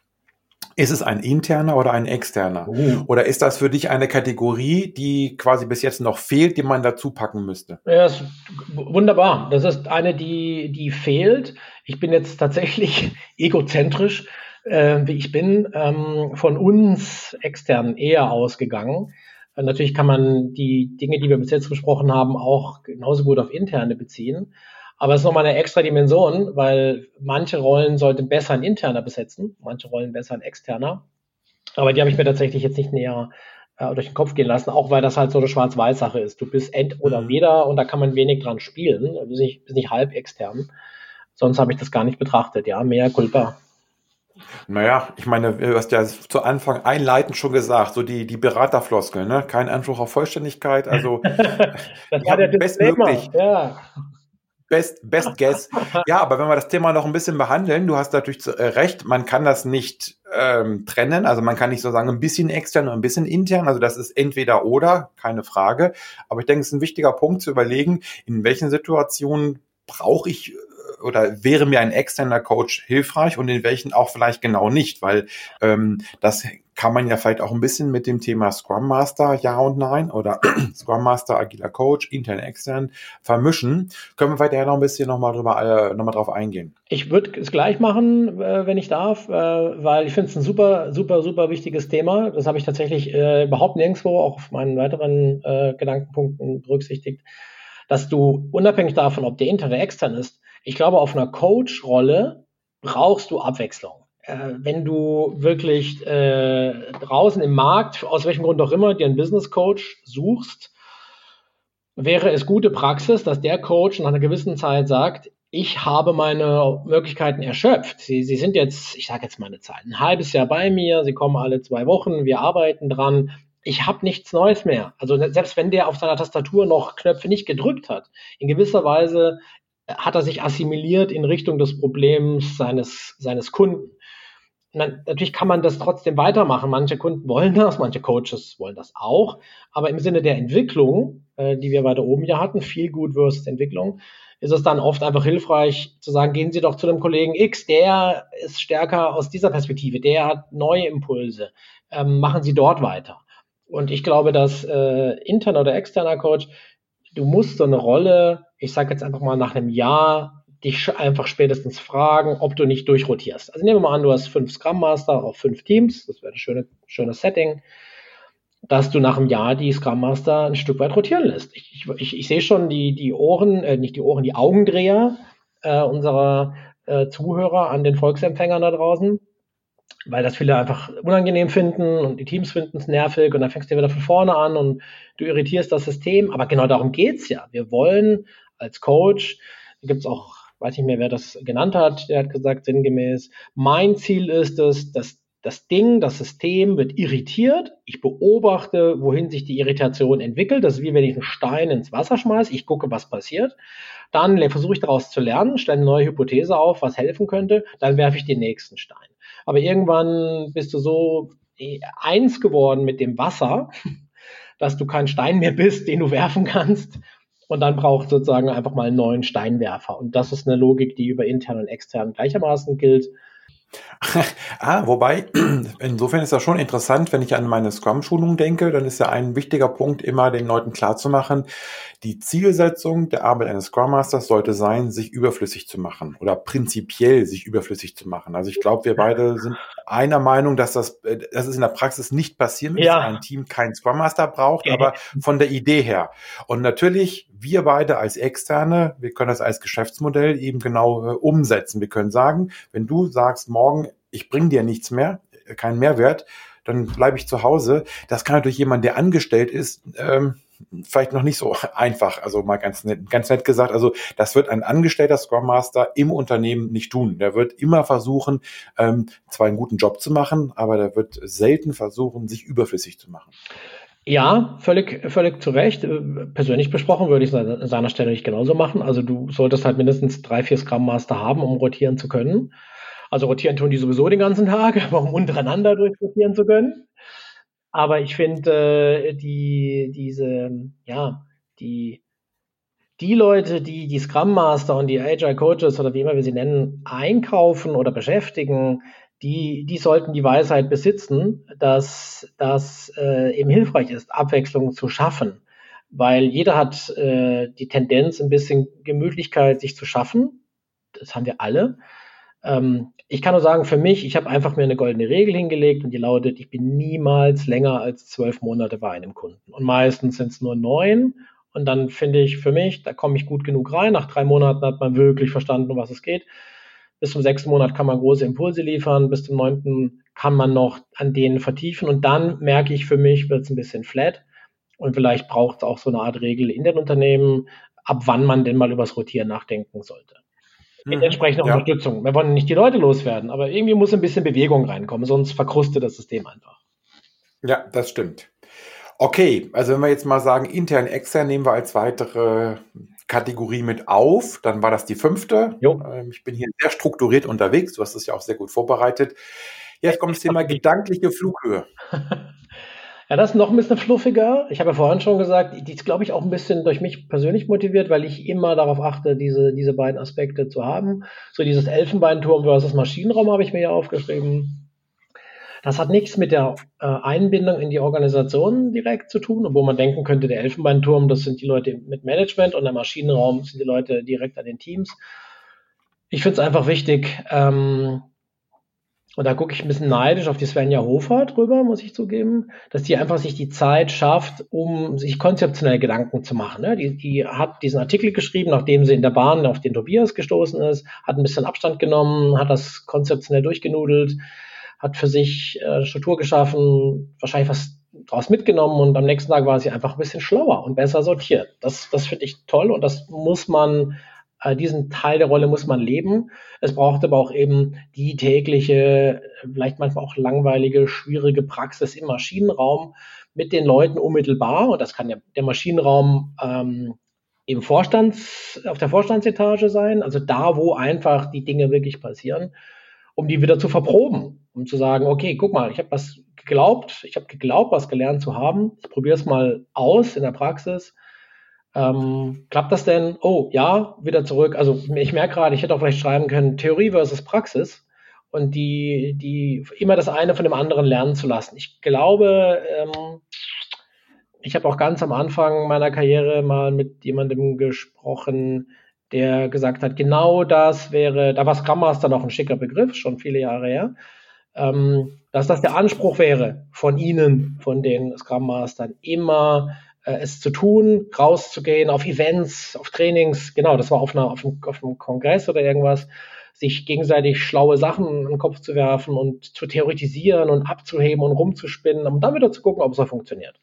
[SPEAKER 2] Ist es ein interner oder ein externer? Uh. Oder ist das für dich eine Kategorie, die quasi bis jetzt noch fehlt, die man dazu packen müsste?
[SPEAKER 3] Ja, ist wunderbar. Das ist eine, die, die fehlt. Ich bin jetzt tatsächlich egozentrisch, äh, wie ich bin, ähm, von uns externen eher ausgegangen. Natürlich kann man die Dinge, die wir bis jetzt besprochen haben, auch genauso gut auf interne beziehen. Aber es ist nochmal eine extra Dimension, weil manche Rollen sollten besser ein interner besetzen, manche Rollen besser ein externer. Aber die habe ich mir tatsächlich jetzt nicht näher äh, durch den Kopf gehen lassen, auch weil das halt so eine Schwarz-Weiß-Sache ist. Du bist end oder mhm. weder und da kann man wenig dran spielen. Du bist nicht, bist nicht halb extern. Sonst habe ich das gar nicht betrachtet. Ja, mehr Culpa.
[SPEAKER 2] Naja, ich meine, du hast ja zu Anfang einleitend schon gesagt, so die, die Beraterfloskel, ne? Kein Anspruch auf Vollständigkeit, also
[SPEAKER 3] war der bestmöglich. Ja.
[SPEAKER 2] Best, best guess. Ja, aber wenn wir das Thema noch ein bisschen behandeln, du hast natürlich äh, recht, man kann das nicht ähm, trennen, also man kann nicht so sagen, ein bisschen extern und ein bisschen intern, also das ist entweder oder, keine Frage. Aber ich denke, es ist ein wichtiger Punkt zu überlegen, in welchen Situationen brauche ich oder wäre mir ein externer Coach hilfreich und in welchen auch vielleicht genau nicht, weil ähm, das kann man ja vielleicht auch ein bisschen mit dem Thema Scrum Master Ja und Nein oder Scrum Master, agiler Coach, intern, extern vermischen. Können wir weiterher noch ein bisschen nochmal drüber, äh, noch mal drauf eingehen?
[SPEAKER 3] Ich würde es gleich machen, äh, wenn ich darf, äh, weil ich finde es ein super, super, super wichtiges Thema. Das habe ich tatsächlich äh, überhaupt nirgendwo auch auf meinen weiteren Gedankenpunkten berücksichtigt, dass du unabhängig davon, ob der intern oder extern ist, ich glaube, auf einer Coach-Rolle brauchst du Abwechslung. Äh, wenn du wirklich äh, draußen im Markt, aus welchem Grund auch immer, dir einen Business Coach suchst, wäre es gute Praxis, dass der Coach nach einer gewissen Zeit sagt, ich habe meine Möglichkeiten erschöpft. Sie, Sie sind jetzt, ich sage jetzt mal eine Zahl, ein halbes Jahr bei mir, Sie kommen alle zwei Wochen, wir arbeiten dran. Ich habe nichts Neues mehr. Also selbst wenn der auf seiner Tastatur noch Knöpfe nicht gedrückt hat, in gewisser Weise hat er sich assimiliert in Richtung des Problems seines, seines Kunden. natürlich kann man das trotzdem weitermachen. Manche Kunden wollen das, manche Coaches wollen das auch. Aber im Sinne der Entwicklung, äh, die wir weiter oben ja hatten, viel gut versus Entwicklung, ist es dann oft einfach hilfreich zu sagen, gehen Sie doch zu einem Kollegen X, der ist stärker aus dieser Perspektive, der hat neue Impulse, ähm, machen Sie dort weiter. Und ich glaube, dass äh, interner oder externer Coach, du musst so eine Rolle ich sage jetzt einfach mal nach einem Jahr, dich einfach spätestens fragen, ob du nicht durchrotierst. Also nehmen wir mal an, du hast fünf Scrum Master auf fünf Teams, das wäre ein schöne, schönes Setting, dass du nach einem Jahr die Scrum Master ein Stück weit rotieren lässt. Ich, ich, ich sehe schon die, die Ohren, äh, nicht die Ohren, die Augendreher äh, unserer äh, Zuhörer an den Volksempfängern da draußen, weil das viele einfach unangenehm finden und die Teams finden es nervig und dann fängst du wieder von vorne an und du irritierst das System. Aber genau darum geht's ja. Wir wollen als Coach. Da gibt auch, weiß nicht mehr, wer das genannt hat, der hat gesagt sinngemäß, mein Ziel ist es, dass Das Ding, das System wird irritiert. Ich beobachte, wohin sich die Irritation entwickelt. Das ist wie wenn ich einen Stein ins Wasser schmeiße. Ich gucke, was passiert. Dann versuche ich daraus zu lernen, stelle eine neue Hypothese auf, was helfen könnte. Dann werfe ich den nächsten Stein. Aber irgendwann bist du so äh, eins geworden mit dem Wasser, dass du kein Stein mehr bist, den du werfen kannst. Und dann braucht sozusagen einfach mal einen neuen Steinwerfer. Und das ist eine Logik, die über intern und extern gleichermaßen gilt.
[SPEAKER 2] Ah, wobei, insofern ist das schon interessant, wenn ich an meine Scrum-Schulung denke, dann ist ja ein wichtiger Punkt immer den Leuten klarzumachen, die Zielsetzung der Arbeit eines Scrum Masters sollte sein, sich überflüssig zu machen oder prinzipiell sich überflüssig zu machen. Also ich glaube, wir beide sind einer Meinung, dass das, äh, dass es in der Praxis nicht passieren wird, ja. dass ein Team keinen Scrum Master braucht, aber von der Idee her. Und natürlich, wir beide als Externe, wir können das als Geschäftsmodell eben genau äh, umsetzen. Wir können sagen, wenn du sagst, morgen, ich bringe dir nichts mehr, keinen Mehrwert, dann bleibe ich zu Hause. Das kann natürlich jemand, der angestellt ist, ähm, vielleicht noch nicht so einfach, also mal ganz nett, ganz nett gesagt, also das wird ein angestellter Scrum Master im Unternehmen nicht tun. Der wird immer versuchen, ähm, zwar einen guten Job zu machen, aber der wird selten versuchen, sich überflüssig zu machen.
[SPEAKER 3] Ja, völlig, völlig zu Recht. Äh, persönlich besprochen würde ich es an seiner Stelle nicht genauso machen. Also du solltest halt mindestens drei, vier Scrum Master haben, um rotieren zu können. Also rotieren tun die sowieso den ganzen Tag, aber um untereinander durchrotieren zu können. Aber ich finde, äh, die, diese, ja, die, die Leute, die die Scrum Master und die Agile Coaches oder wie immer wir sie nennen, einkaufen oder beschäftigen, die, die sollten die Weisheit besitzen, dass das äh, eben hilfreich ist, Abwechslung zu schaffen. Weil jeder hat äh, die Tendenz, ein bisschen Gemütlichkeit sich zu schaffen. Das haben wir alle. Ähm, ich kann nur sagen, für mich, ich habe einfach mir eine goldene Regel hingelegt und die lautet, ich bin niemals länger als zwölf Monate bei einem Kunden. Und meistens sind es nur neun. Und dann finde ich für mich, da komme ich gut genug rein. Nach drei Monaten hat man wirklich verstanden, um was es geht. Bis zum sechsten Monat kann man große Impulse liefern. Bis zum neunten kann man noch an denen vertiefen. Und dann merke ich für mich, wird es ein bisschen flat. Und vielleicht braucht es auch so eine Art Regel in den Unternehmen, ab wann man denn mal übers Rotieren nachdenken sollte mit mhm. entsprechender ja. Unterstützung. Wir wollen nicht die Leute loswerden, aber irgendwie muss ein bisschen Bewegung reinkommen, sonst verkrustet das System einfach.
[SPEAKER 2] Ja, das stimmt. Okay, also wenn wir jetzt mal sagen, intern, extern nehmen wir als weitere Kategorie mit auf, dann war das die fünfte. Jo. Ähm, ich bin hier sehr strukturiert unterwegs, du hast es ja auch sehr gut vorbereitet. Jetzt kommt das Thema gedankliche Flughöhe.
[SPEAKER 3] Ja, das ist noch ein bisschen fluffiger. Ich habe ja vorhin schon gesagt, die ist, glaube ich, auch ein bisschen durch mich persönlich motiviert, weil ich immer darauf achte, diese, diese beiden Aspekte zu haben. So dieses Elfenbeinturm versus Maschinenraum habe ich mir ja aufgeschrieben. Das hat nichts mit der äh, Einbindung in die Organisation direkt zu tun, obwohl man denken könnte, der Elfenbeinturm, das sind die Leute mit Management und der Maschinenraum sind die Leute direkt an den Teams. Ich finde es einfach wichtig, ähm, und da gucke ich ein bisschen neidisch auf die Svenja Hofer drüber, muss ich zugeben, dass die einfach sich die Zeit schafft, um sich konzeptionell Gedanken zu machen. Ne? Die, die hat diesen Artikel geschrieben, nachdem sie in der Bahn auf den Tobias gestoßen ist, hat ein bisschen Abstand genommen, hat das konzeptionell durchgenudelt, hat für sich äh, Struktur geschaffen, wahrscheinlich was draus mitgenommen und am nächsten Tag war sie einfach ein bisschen schlauer und besser sortiert. Das, das finde ich toll und das muss man diesen Teil der Rolle muss man leben. Es braucht aber auch eben die tägliche, vielleicht manchmal auch langweilige, schwierige Praxis im Maschinenraum mit den Leuten unmittelbar. Und das kann ja der Maschinenraum ähm, im Vorstands, auf der Vorstandsetage sein, also da, wo einfach die Dinge wirklich passieren, um die wieder zu verproben, um zu sagen, okay, guck mal, ich habe was geglaubt, ich habe geglaubt, was gelernt zu haben, ich probiere es mal aus in der Praxis ähm, klappt das denn? Oh, ja, wieder zurück. Also ich merke gerade, ich hätte auch vielleicht schreiben können, Theorie versus Praxis und die, die immer das eine von dem anderen lernen zu lassen. Ich glaube, ähm, ich habe auch ganz am Anfang meiner Karriere mal mit jemandem gesprochen, der gesagt hat, genau das wäre, da war Scrum Master noch ein schicker Begriff, schon viele Jahre her, ähm, dass das der Anspruch wäre von Ihnen, von den Scrum Mastern, immer äh, es zu tun, rauszugehen auf Events, auf Trainings, genau, das war auf, einer, auf, einem, auf einem Kongress oder irgendwas, sich gegenseitig schlaue Sachen in den Kopf zu werfen und zu theoretisieren und abzuheben und rumzuspinnen und dann wieder zu gucken, ob es auch funktioniert.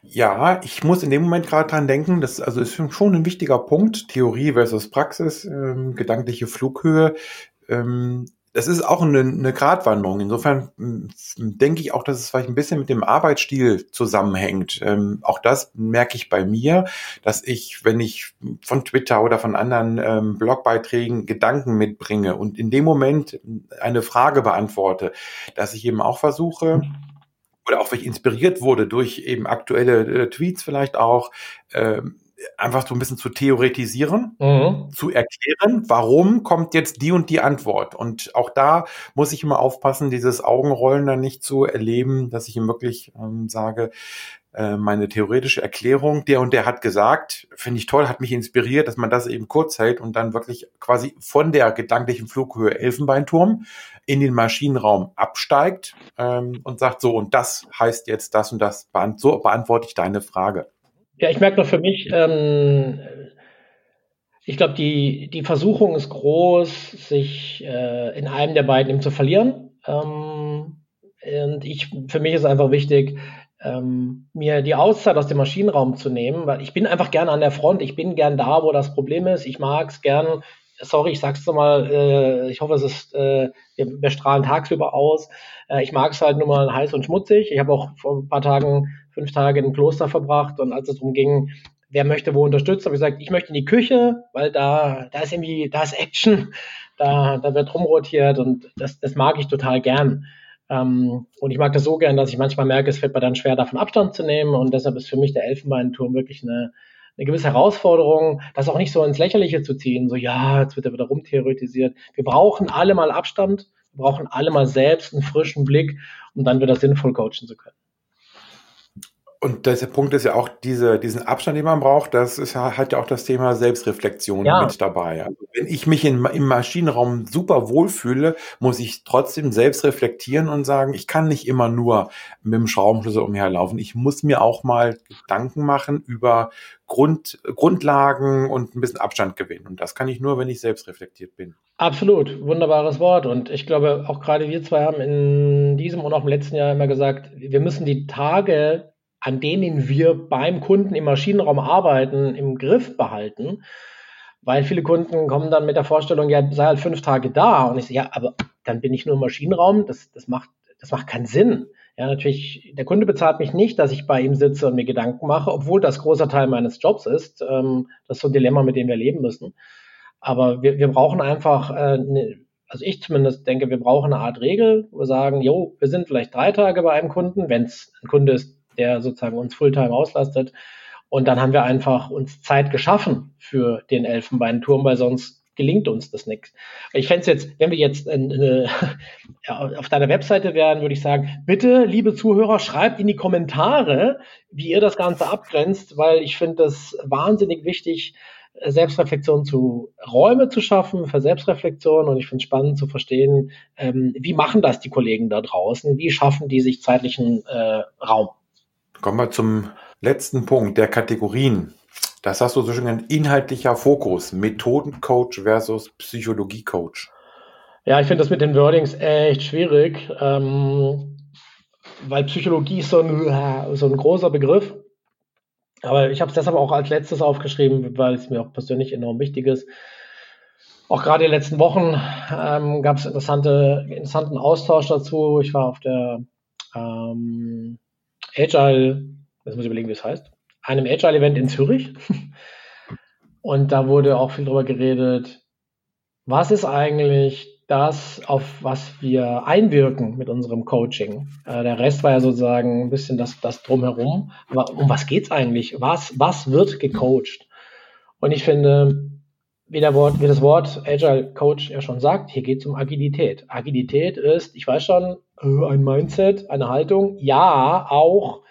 [SPEAKER 2] Ja, ich muss in dem Moment gerade dran denken, das also ist schon ein wichtiger Punkt, Theorie versus Praxis, ähm, gedankliche Flughöhe. Ähm, das ist auch eine, eine Gratwanderung. Insofern hm, denke ich auch, dass es vielleicht ein bisschen mit dem Arbeitsstil zusammenhängt. Ähm, auch das merke ich bei mir, dass ich, wenn ich von Twitter oder von anderen ähm, Blogbeiträgen Gedanken mitbringe und in dem Moment eine Frage beantworte, dass ich eben auch versuche, oder auch wenn ich inspiriert wurde durch eben aktuelle äh, Tweets vielleicht auch, äh, einfach so ein bisschen zu theoretisieren, mhm. zu erklären, warum kommt jetzt die und die Antwort. Und auch da muss ich immer aufpassen, dieses Augenrollen dann nicht zu erleben, dass ich ihm wirklich ähm, sage, äh, meine theoretische Erklärung, der und der hat gesagt, finde ich toll, hat mich inspiriert, dass man das eben kurz hält und dann wirklich quasi von der gedanklichen Flughöhe Elfenbeinturm in den Maschinenraum absteigt ähm, und sagt so, und das heißt jetzt das und das, so beantworte ich deine Frage.
[SPEAKER 3] Ja, ich merke nur für mich, ähm, ich glaube, die, die Versuchung ist groß, sich äh, in einem der beiden eben zu verlieren. Ähm, und ich, für mich ist einfach wichtig, ähm, mir die Auszeit aus dem Maschinenraum zu nehmen, weil ich bin einfach gern an der Front, ich bin gern da, wo das Problem ist. Ich mag es gern, sorry, ich sag's mal, äh, ich hoffe, es ist, äh, wir, wir strahlen tagsüber aus. Äh, ich mag es halt nur mal heiß und schmutzig. Ich habe auch vor ein paar Tagen fünf Tage einem Kloster verbracht und als es darum ging, wer möchte wo unterstützen, habe ich gesagt, ich möchte in die Küche, weil da, da ist irgendwie, da ist Action, da, da wird rumrotiert und das, das mag ich total gern. Ähm, und ich mag das so gern, dass ich manchmal merke, es fällt mir dann schwer, davon Abstand zu nehmen und deshalb ist für mich der Elfenbeinturm wirklich eine, eine gewisse Herausforderung, das auch nicht so ins Lächerliche zu ziehen, so ja, jetzt wird er wieder rumtheoretisiert. Wir brauchen alle mal Abstand, wir brauchen alle mal selbst einen frischen Blick, um dann wieder sinnvoll coachen zu können.
[SPEAKER 2] Und der Punkt ist ja auch diese, diesen Abstand, den man braucht, das ist ja, hat ja auch das Thema Selbstreflexion ja. mit dabei. Also wenn ich mich in, im Maschinenraum super wohlfühle, muss ich trotzdem selbst reflektieren und sagen, ich kann nicht immer nur mit dem Schraubenschlüssel umherlaufen. Ich muss mir auch mal Gedanken machen über Grund, Grundlagen und ein bisschen Abstand gewinnen. Und das kann ich nur, wenn ich selbst reflektiert bin.
[SPEAKER 3] Absolut, wunderbares Wort. Und ich glaube, auch gerade wir zwei haben in diesem und auch im letzten Jahr immer gesagt, wir müssen die Tage an denen wir beim Kunden im Maschinenraum arbeiten, im Griff behalten. Weil viele Kunden kommen dann mit der Vorstellung, ja, sei halt fünf Tage da. Und ich sage, ja, aber dann bin ich nur im Maschinenraum. Das, das, macht, das macht keinen Sinn. Ja, natürlich, der Kunde bezahlt mich nicht, dass ich bei ihm sitze und mir Gedanken mache, obwohl das großer Teil meines Jobs ist. Ähm, das ist so ein Dilemma, mit dem wir leben müssen. Aber wir, wir brauchen einfach, äh, ne, also ich zumindest denke, wir brauchen eine Art Regel, wo wir sagen, jo, wir sind vielleicht drei Tage bei einem Kunden, wenn es ein Kunde ist, der sozusagen uns Fulltime auslastet. Und dann haben wir einfach uns Zeit geschaffen für den Elfenbeinturm, weil sonst gelingt uns das nichts. Ich fände es jetzt, wenn wir jetzt äh, auf deiner Webseite wären, würde ich sagen, bitte, liebe Zuhörer, schreibt in die Kommentare, wie ihr das Ganze abgrenzt, weil ich finde das wahnsinnig wichtig, Selbstreflexion zu Räume zu schaffen für Selbstreflexion und ich finde es spannend zu verstehen, ähm, wie machen das die Kollegen da draußen, wie schaffen die sich zeitlichen äh, Raum.
[SPEAKER 2] Kommen wir zum letzten Punkt der Kategorien. Das hast du so schön genannt, inhaltlicher Fokus, Methodencoach versus Psychologiecoach.
[SPEAKER 3] Ja, ich finde das mit den Wordings echt schwierig, ähm, weil Psychologie ist so ein, so ein großer Begriff. Aber ich habe es deshalb auch als letztes aufgeschrieben, weil es mir auch persönlich enorm wichtig ist. Auch gerade in den letzten Wochen ähm, gab es interessante, interessanten Austausch dazu. Ich war auf der ähm, Agile, das muss ich überlegen, wie es heißt, einem Agile-Event in Zürich. Und da wurde auch viel darüber geredet, was ist eigentlich das, auf was wir einwirken mit unserem Coaching. Äh, der Rest war ja sozusagen ein bisschen das, das drumherum. Aber um was geht es eigentlich? Was, was wird gecoacht? Und ich finde, wie, der Wort, wie das Wort Agile Coach ja schon sagt, hier geht es um Agilität. Agilität ist, ich weiß schon, äh, ein Mindset, eine Haltung. Ja, auch,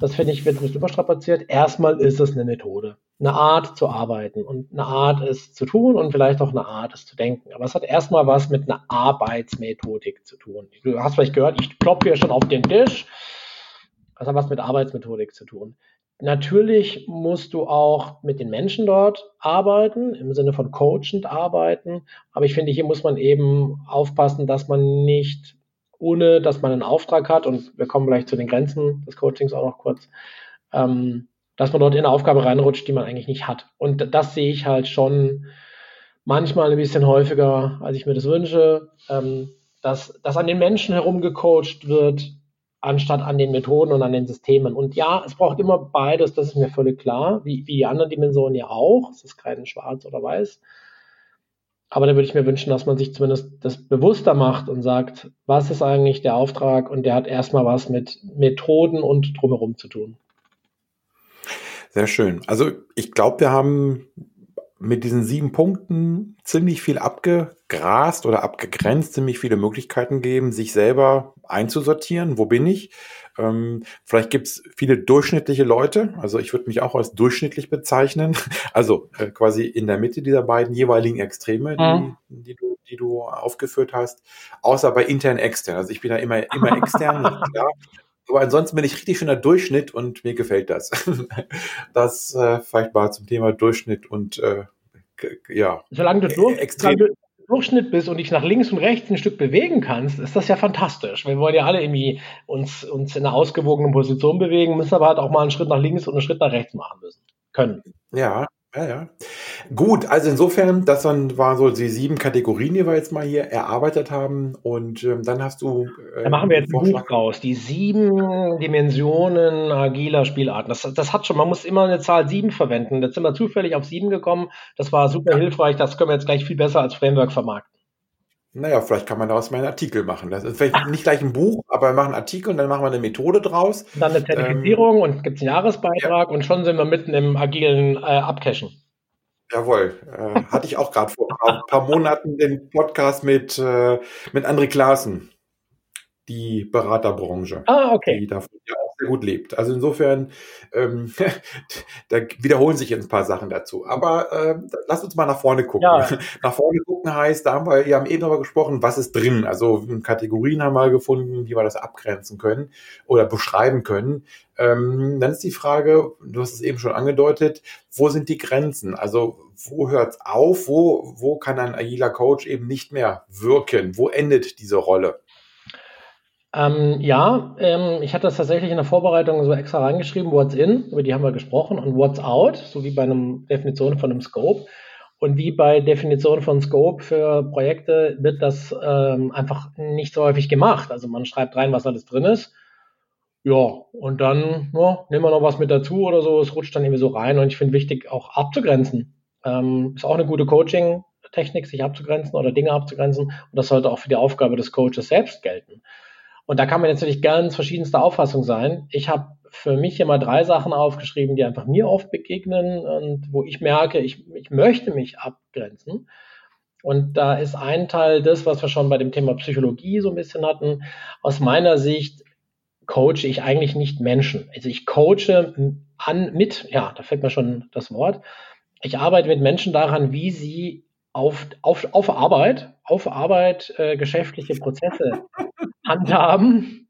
[SPEAKER 3] das finde ich, wird nicht überstrapaziert. Erstmal ist es eine Methode, eine Art zu arbeiten und eine Art es zu tun und vielleicht auch eine Art es zu denken. Aber es hat erstmal was mit einer Arbeitsmethodik zu tun. Du hast vielleicht gehört, ich klopfe hier schon auf den Tisch. Das hat was mit Arbeitsmethodik zu tun. Natürlich musst du auch mit den Menschen dort arbeiten, im Sinne von coachend arbeiten. Aber ich finde, hier muss man eben aufpassen, dass man nicht, ohne dass man einen Auftrag hat, und wir kommen gleich zu den Grenzen des Coachings auch noch kurz, ähm, dass man dort in eine Aufgabe reinrutscht, die man eigentlich nicht hat. Und das sehe ich halt schon manchmal ein bisschen häufiger, als ich mir das wünsche, ähm, dass, dass an den Menschen herumgecoacht wird, anstatt an den Methoden und an den Systemen. Und ja, es braucht immer beides, das ist mir völlig klar, wie, wie die anderen Dimensionen ja auch. Es ist kein Schwarz oder Weiß. Aber da würde ich mir wünschen, dass man sich zumindest das bewusster macht und sagt, was ist eigentlich der Auftrag? Und der hat erstmal was mit Methoden und drumherum zu tun.
[SPEAKER 2] Sehr schön. Also ich glaube, wir haben mit diesen sieben Punkten ziemlich viel abgegrast oder abgegrenzt, ziemlich viele Möglichkeiten gegeben, sich selber einzusortieren. Wo bin ich? Ähm, vielleicht gibt es viele durchschnittliche Leute. Also ich würde mich auch als durchschnittlich bezeichnen. Also äh, quasi in der Mitte dieser beiden jeweiligen Extreme, die, mhm. die, du, die du aufgeführt hast. Außer bei intern extern. Also ich bin da immer, immer extern, klar. Aber ansonsten bin ich richtig schöner Durchschnitt und mir gefällt das. das äh, vielleicht mal zum Thema Durchschnitt und äh, ja.
[SPEAKER 3] Solange du, durch, extrem. solange du Durchschnitt bist und dich nach links und rechts ein Stück bewegen kannst, ist das ja fantastisch. Wir wollen ja alle irgendwie uns, uns in einer ausgewogenen Position bewegen, müssen aber halt auch mal einen Schritt nach links und einen Schritt nach rechts machen müssen. Können.
[SPEAKER 2] Ja, ja, ja. Gut, also insofern, das waren so die sieben Kategorien, die wir jetzt mal hier erarbeitet haben. Und ähm, dann hast du.
[SPEAKER 3] Äh, da machen wir jetzt ein Buch raus. Die sieben Dimensionen agiler Spielarten. Das, das hat schon, man muss immer eine Zahl sieben verwenden. Jetzt sind wir zufällig auf sieben gekommen. Das war super ja. hilfreich. Das können wir jetzt gleich viel besser als Framework vermarkten.
[SPEAKER 2] Naja, vielleicht kann man daraus mal einen Artikel machen. Das ist vielleicht nicht gleich ein Buch, aber wir machen einen Artikel und dann machen wir eine Methode draus.
[SPEAKER 3] dann eine Zertifizierung ähm, und gibt es einen Jahresbeitrag ja. und schon sind wir mitten im agilen äh, Abcachen.
[SPEAKER 2] Jawohl. Äh, hatte ich auch gerade vor ein paar Monaten den Podcast mit, äh, mit André Klaassen, die Beraterbranche.
[SPEAKER 3] Ah, okay.
[SPEAKER 2] Die davon ja auch sehr gut lebt. Also insofern, ähm, da wiederholen sich jetzt ein paar Sachen dazu. Aber äh, lass uns mal nach vorne gucken. Ja. Nach vorne gucken heißt, da haben wir, wir haben eben darüber gesprochen, was ist drin. Also Kategorien haben wir gefunden, wie wir das abgrenzen können oder beschreiben können. Ähm, dann ist die Frage, du hast es eben schon angedeutet, wo sind die Grenzen? Also wo hört es auf? Wo, wo kann ein agiler Coach eben nicht mehr wirken? Wo endet diese Rolle?
[SPEAKER 3] Ähm, ja, ähm, ich hatte das tatsächlich in der Vorbereitung so extra reingeschrieben, What's in, über die haben wir gesprochen, und What's out, so wie bei einer Definition von einem Scope. Und wie bei Definition von Scope für Projekte wird das ähm, einfach nicht so häufig gemacht. Also man schreibt rein, was alles drin ist. Ja, und dann ja, nehmen wir noch was mit dazu oder so. Es rutscht dann irgendwie so rein. Und ich finde wichtig, auch abzugrenzen. Ähm, ist auch eine gute Coaching-Technik, sich abzugrenzen oder Dinge abzugrenzen. Und das sollte auch für die Aufgabe des Coaches selbst gelten. Und da kann man natürlich ganz verschiedenster Auffassung sein. Ich habe für mich immer drei Sachen aufgeschrieben, die einfach mir oft begegnen und wo ich merke, ich, ich möchte mich abgrenzen. Und da ist ein Teil das, was wir schon bei dem Thema Psychologie so ein bisschen hatten. Aus meiner Sicht coache ich eigentlich nicht Menschen. Also ich coache an mit, ja, da fällt mir schon das Wort. Ich arbeite mit Menschen daran, wie sie auf, auf, auf Arbeit, auf Arbeit äh, geschäftliche Prozesse handhaben.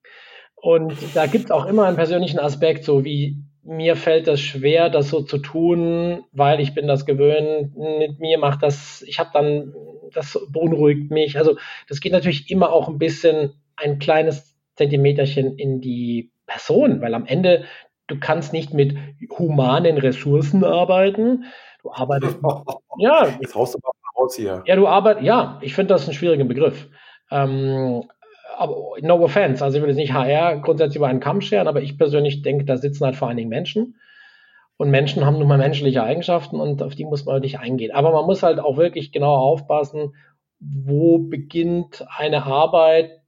[SPEAKER 3] Und da gibt es auch immer einen persönlichen Aspekt, so wie mir fällt das schwer, das so zu tun, weil ich bin das gewöhnt. Mit mir macht das, ich habe dann, das beunruhigt mich. Also das geht natürlich immer auch ein bisschen ein kleines Zentimeterchen in die Person, weil am Ende du kannst nicht mit humanen Ressourcen arbeiten. Du arbeitest.
[SPEAKER 2] ja. Jetzt haust du raus hier.
[SPEAKER 3] Ja, du arbeitest. Ja, ich finde das einen schwierigen Begriff. Ähm, aber no offense, also ich will jetzt nicht HR grundsätzlich über einen Kamm scheren, aber ich persönlich denke, da sitzen halt vor allen Dingen Menschen. Und Menschen haben nun mal menschliche Eigenschaften und auf die muss man halt nicht eingehen. Aber man muss halt auch wirklich genau aufpassen, wo beginnt eine Arbeit,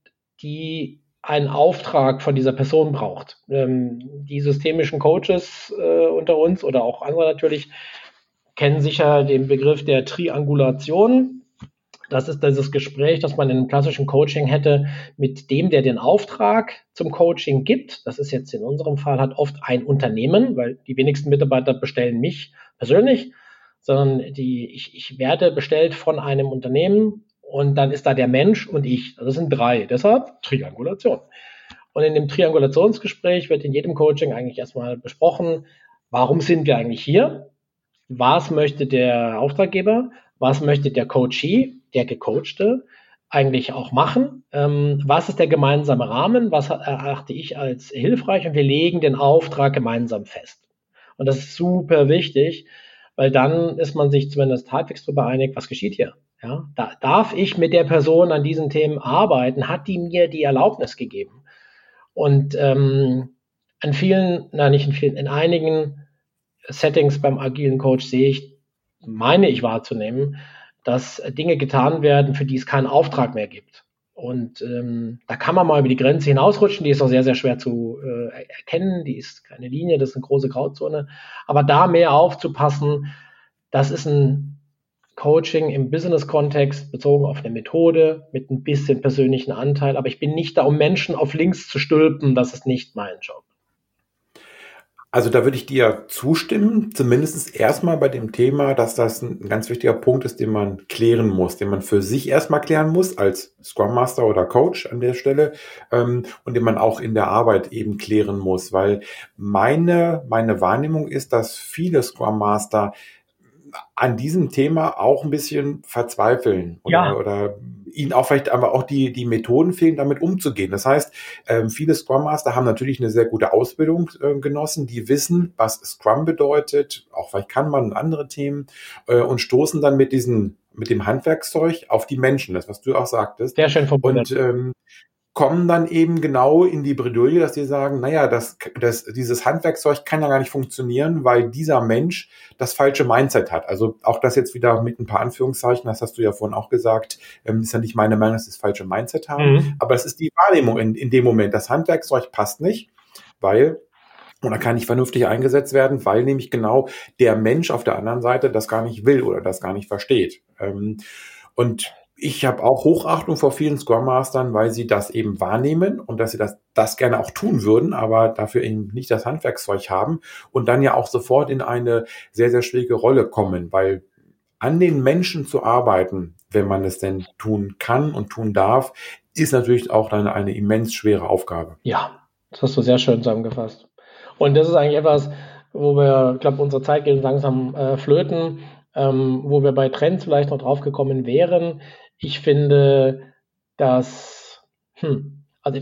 [SPEAKER 3] die einen Auftrag von dieser Person braucht. Ähm, die systemischen Coaches äh, unter uns oder auch andere natürlich kennen sicher den Begriff der Triangulation. Das ist dieses Gespräch, das man in einem klassischen Coaching hätte mit dem, der den Auftrag zum Coaching gibt. Das ist jetzt in unserem Fall hat oft ein Unternehmen, weil die wenigsten Mitarbeiter bestellen mich persönlich, sondern die, ich, ich werde bestellt von einem Unternehmen und dann ist da der Mensch und ich. Das sind drei. Deshalb Triangulation. Und in dem Triangulationsgespräch wird in jedem Coaching eigentlich erstmal besprochen, warum sind wir eigentlich hier? Was möchte der Auftraggeber? Was möchte der Coachee? der Gecoachte eigentlich auch machen. Ähm, was ist der gemeinsame Rahmen? Was erachte ich als hilfreich? Und wir legen den Auftrag gemeinsam fest. Und das ist super wichtig, weil dann ist man sich zumindest halbwegs darüber einig, was geschieht hier. Ja, da, darf ich mit der Person an diesen Themen arbeiten? Hat die mir die Erlaubnis gegeben? Und ähm, an vielen, na nicht in vielen, in einigen Settings beim agilen Coach sehe ich, meine ich wahrzunehmen, dass Dinge getan werden, für die es keinen Auftrag mehr gibt. Und ähm, da kann man mal über die Grenze hinausrutschen, die ist auch sehr, sehr schwer zu äh, erkennen, die ist keine Linie, das ist eine große Grauzone. Aber da mehr aufzupassen, das ist ein Coaching im Business-Kontext bezogen auf eine Methode mit ein bisschen persönlichen Anteil. Aber ich bin nicht da, um Menschen auf links zu stülpen, das ist nicht mein Job.
[SPEAKER 2] Also da würde ich dir zustimmen, zumindest erstmal bei dem Thema, dass das ein ganz wichtiger Punkt ist, den man klären muss, den man für sich erstmal klären muss als Scrum Master oder Coach an der Stelle ähm, und den man auch in der Arbeit eben klären muss, weil meine, meine Wahrnehmung ist, dass viele Scrum Master an diesem Thema auch ein bisschen verzweifeln oder, ja. oder ihnen auch vielleicht aber auch die, die Methoden fehlen, damit umzugehen. Das heißt, ähm, viele Scrum Master haben natürlich eine sehr gute Ausbildung äh, genossen, die wissen, was Scrum bedeutet, auch vielleicht kann man andere Themen äh, und stoßen dann mit diesen mit dem Handwerkszeug auf die Menschen, das was du auch sagtest.
[SPEAKER 3] Sehr schön verbunden.
[SPEAKER 2] Und ähm, kommen dann eben genau in die Bredouille, dass die sagen, naja, das, das, dieses Handwerkzeug kann ja gar nicht funktionieren, weil dieser Mensch das falsche Mindset hat. Also auch das jetzt wieder mit ein paar Anführungszeichen, das hast du ja vorhin auch gesagt, ähm, ist ja nicht meine Meinung, dass sie das falsche Mindset haben, mhm. aber es ist die Wahrnehmung in, in dem Moment. Das Handwerkzeug passt nicht, weil oder kann nicht vernünftig eingesetzt werden, weil nämlich genau der Mensch auf der anderen Seite das gar nicht will oder das gar nicht versteht. Ähm, und ich habe auch Hochachtung vor vielen Scrum Mastern, weil sie das eben wahrnehmen und dass sie das, das gerne auch tun würden, aber dafür eben nicht das Handwerkszeug haben und dann ja auch sofort in eine sehr, sehr schwierige Rolle kommen, weil an den Menschen zu arbeiten, wenn man es denn tun kann und tun darf, ist natürlich auch dann eine immens schwere Aufgabe.
[SPEAKER 3] Ja, das hast du sehr schön zusammengefasst. Und das ist eigentlich etwas, wo wir, ich glaube, unsere Zeit geht langsam äh, flöten, ähm, wo wir bei Trends vielleicht noch drauf gekommen wären ich finde, dass, hm, also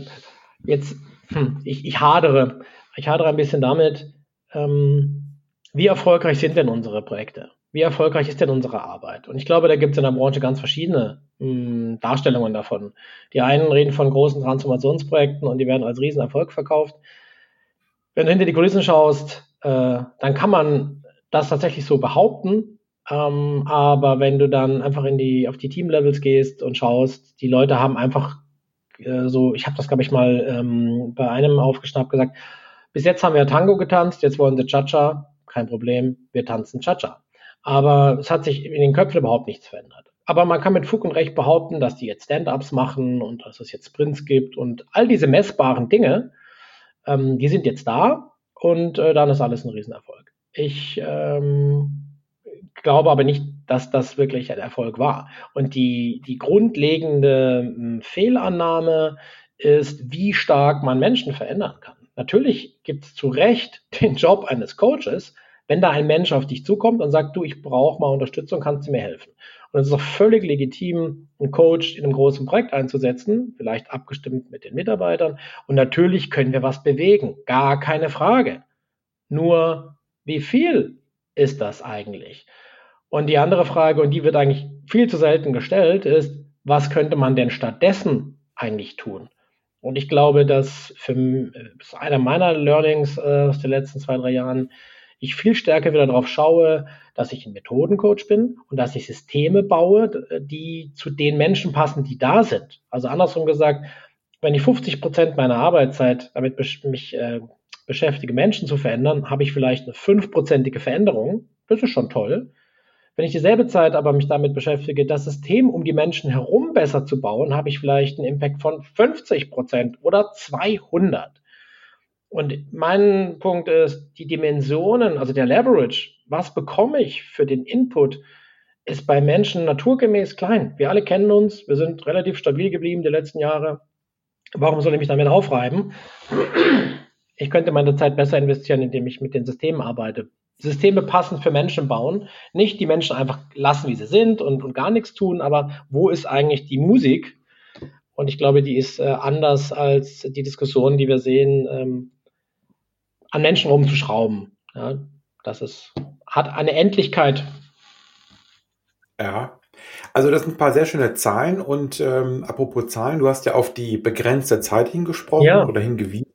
[SPEAKER 3] jetzt, hm, ich, ich hadere, ich hadere ein bisschen damit, ähm, wie erfolgreich sind denn unsere Projekte? Wie erfolgreich ist denn unsere Arbeit? Und ich glaube, da gibt es in der Branche ganz verschiedene mh, hm, Darstellungen davon. Die einen reden von großen Transformationsprojekten und die werden als Riesenerfolg verkauft. Wenn du hinter die Kulissen schaust, äh, dann kann man das tatsächlich so behaupten. Ähm, aber wenn du dann einfach in die, auf die Team-Levels gehst und schaust, die Leute haben einfach äh, so, ich habe das, glaube ich, mal ähm, bei einem aufgeschnappt gesagt, bis jetzt haben wir Tango getanzt, jetzt wollen sie Cha-Cha, kein Problem, wir tanzen Cha-Cha. Aber es hat sich in den Köpfen überhaupt nichts verändert. Aber man kann mit Fug und Recht behaupten, dass die jetzt Stand-ups machen und dass es jetzt Sprints gibt und all diese messbaren Dinge, ähm, die sind jetzt da und äh, dann ist alles ein Riesenerfolg. Ich ähm, glaube aber nicht, dass das wirklich ein Erfolg war. Und die, die grundlegende hm, Fehlannahme ist, wie stark man Menschen verändern kann. Natürlich gibt es zu Recht den Job eines Coaches, wenn da ein Mensch auf dich zukommt und sagt, du, ich brauche mal Unterstützung, kannst du mir helfen? Und es ist auch völlig legitim, einen Coach in einem großen Projekt einzusetzen, vielleicht abgestimmt mit den Mitarbeitern. Und natürlich können wir was bewegen, gar keine Frage. Nur, wie viel ist das eigentlich? Und die andere Frage, und die wird eigentlich viel zu selten gestellt, ist, was könnte man denn stattdessen eigentlich tun? Und ich glaube, dass für das ist einer meiner Learnings äh, aus den letzten zwei, drei Jahren, ich viel stärker wieder darauf schaue, dass ich ein Methodencoach bin und dass ich Systeme baue, die zu den Menschen passen, die da sind. Also andersrum gesagt, wenn ich 50 Prozent meiner Arbeitszeit damit mich äh, beschäftige, Menschen zu verändern, habe ich vielleicht eine fünfprozentige Veränderung. Das ist schon toll. Wenn ich dieselbe Zeit aber mich damit beschäftige, das System um die Menschen herum besser zu bauen, habe ich vielleicht einen Impact von 50 Prozent oder 200. Und mein Punkt ist, die Dimensionen, also der Leverage, was bekomme ich für den Input, ist bei Menschen naturgemäß klein. Wir alle kennen uns, wir sind relativ stabil geblieben die letzten Jahre. Warum soll ich mich damit aufreiben? Ich könnte meine Zeit besser investieren, indem ich mit den Systemen arbeite. Systeme passend für Menschen bauen. Nicht die Menschen einfach lassen, wie sie sind und, und gar nichts tun, aber wo ist eigentlich die Musik? Und ich glaube, die ist äh, anders als die Diskussion, die wir sehen, ähm, an Menschen rumzuschrauben. Ja, das ist hat eine Endlichkeit.
[SPEAKER 2] Ja, also das sind ein paar sehr schöne Zahlen und ähm, apropos Zahlen, du hast ja auf die begrenzte Zeit hingesprochen ja. oder hingewiesen.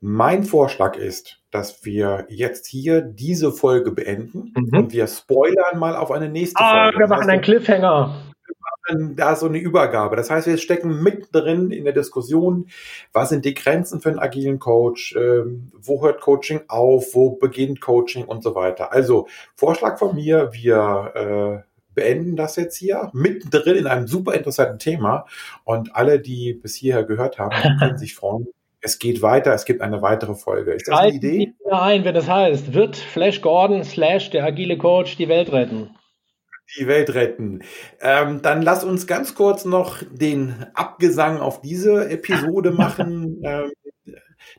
[SPEAKER 2] Mein Vorschlag ist, dass wir jetzt hier diese Folge beenden mhm. und wir spoilern mal auf eine nächste
[SPEAKER 3] ah,
[SPEAKER 2] Folge.
[SPEAKER 3] Wir machen einen Cliffhanger.
[SPEAKER 2] Wir machen da so eine Übergabe. Das heißt, wir stecken mittendrin in der Diskussion, was sind die Grenzen für einen agilen Coach, ähm, wo hört Coaching auf, wo beginnt Coaching und so weiter. Also Vorschlag von mir, wir äh, beenden das jetzt hier mittendrin in einem super interessanten Thema und alle, die bis hierher gehört haben, können sich freuen es geht weiter, es gibt eine weitere Folge.
[SPEAKER 3] Ist das eine Idee? ein, wenn das heißt, wird Flash Gordon slash der agile Coach die Welt retten?
[SPEAKER 2] Die Welt retten. Ähm, dann lass uns ganz kurz noch den Abgesang auf diese Episode machen. ähm,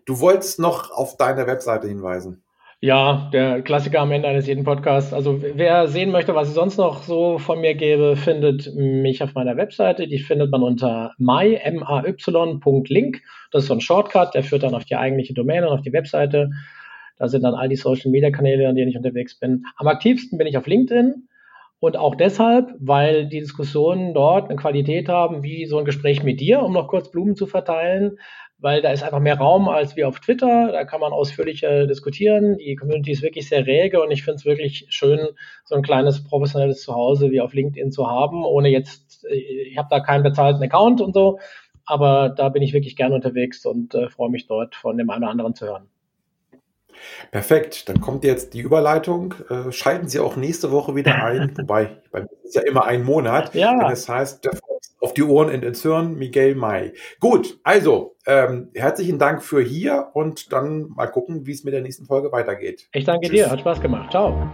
[SPEAKER 2] du wolltest noch auf deine Webseite hinweisen.
[SPEAKER 3] Ja, der Klassiker am Ende eines jeden Podcasts. Also wer sehen möchte, was es sonst noch so von mir gäbe, findet mich auf meiner Webseite. Die findet man unter my.link. Das ist so ein Shortcut, der führt dann auf die eigentliche Domäne und auf die Webseite. Da sind dann all die Social Media Kanäle, an denen ich unterwegs bin. Am aktivsten bin ich auf LinkedIn. Und auch deshalb, weil die Diskussionen dort eine Qualität haben, wie so ein Gespräch mit dir, um noch kurz Blumen zu verteilen, weil da ist einfach mehr Raum als wie auf Twitter. Da kann man ausführlicher diskutieren. Die Community ist wirklich sehr rege und ich finde es wirklich schön, so ein kleines professionelles Zuhause wie auf LinkedIn zu haben, ohne jetzt, ich habe da keinen bezahlten Account und so, aber da bin ich wirklich gerne unterwegs und äh, freue mich dort von dem einen oder anderen zu hören.
[SPEAKER 2] Perfekt, dann kommt jetzt die Überleitung. Äh, schalten Sie auch nächste Woche wieder ein, wobei bei mir ist ja immer ein Monat. Ja. Wenn es heißt, der auf die Ohren in ins Hirn, Miguel May. Gut, also ähm, herzlichen Dank für hier und dann mal gucken, wie es mit der nächsten Folge weitergeht.
[SPEAKER 3] Ich danke Tschüss. dir, hat Spaß gemacht. Ciao.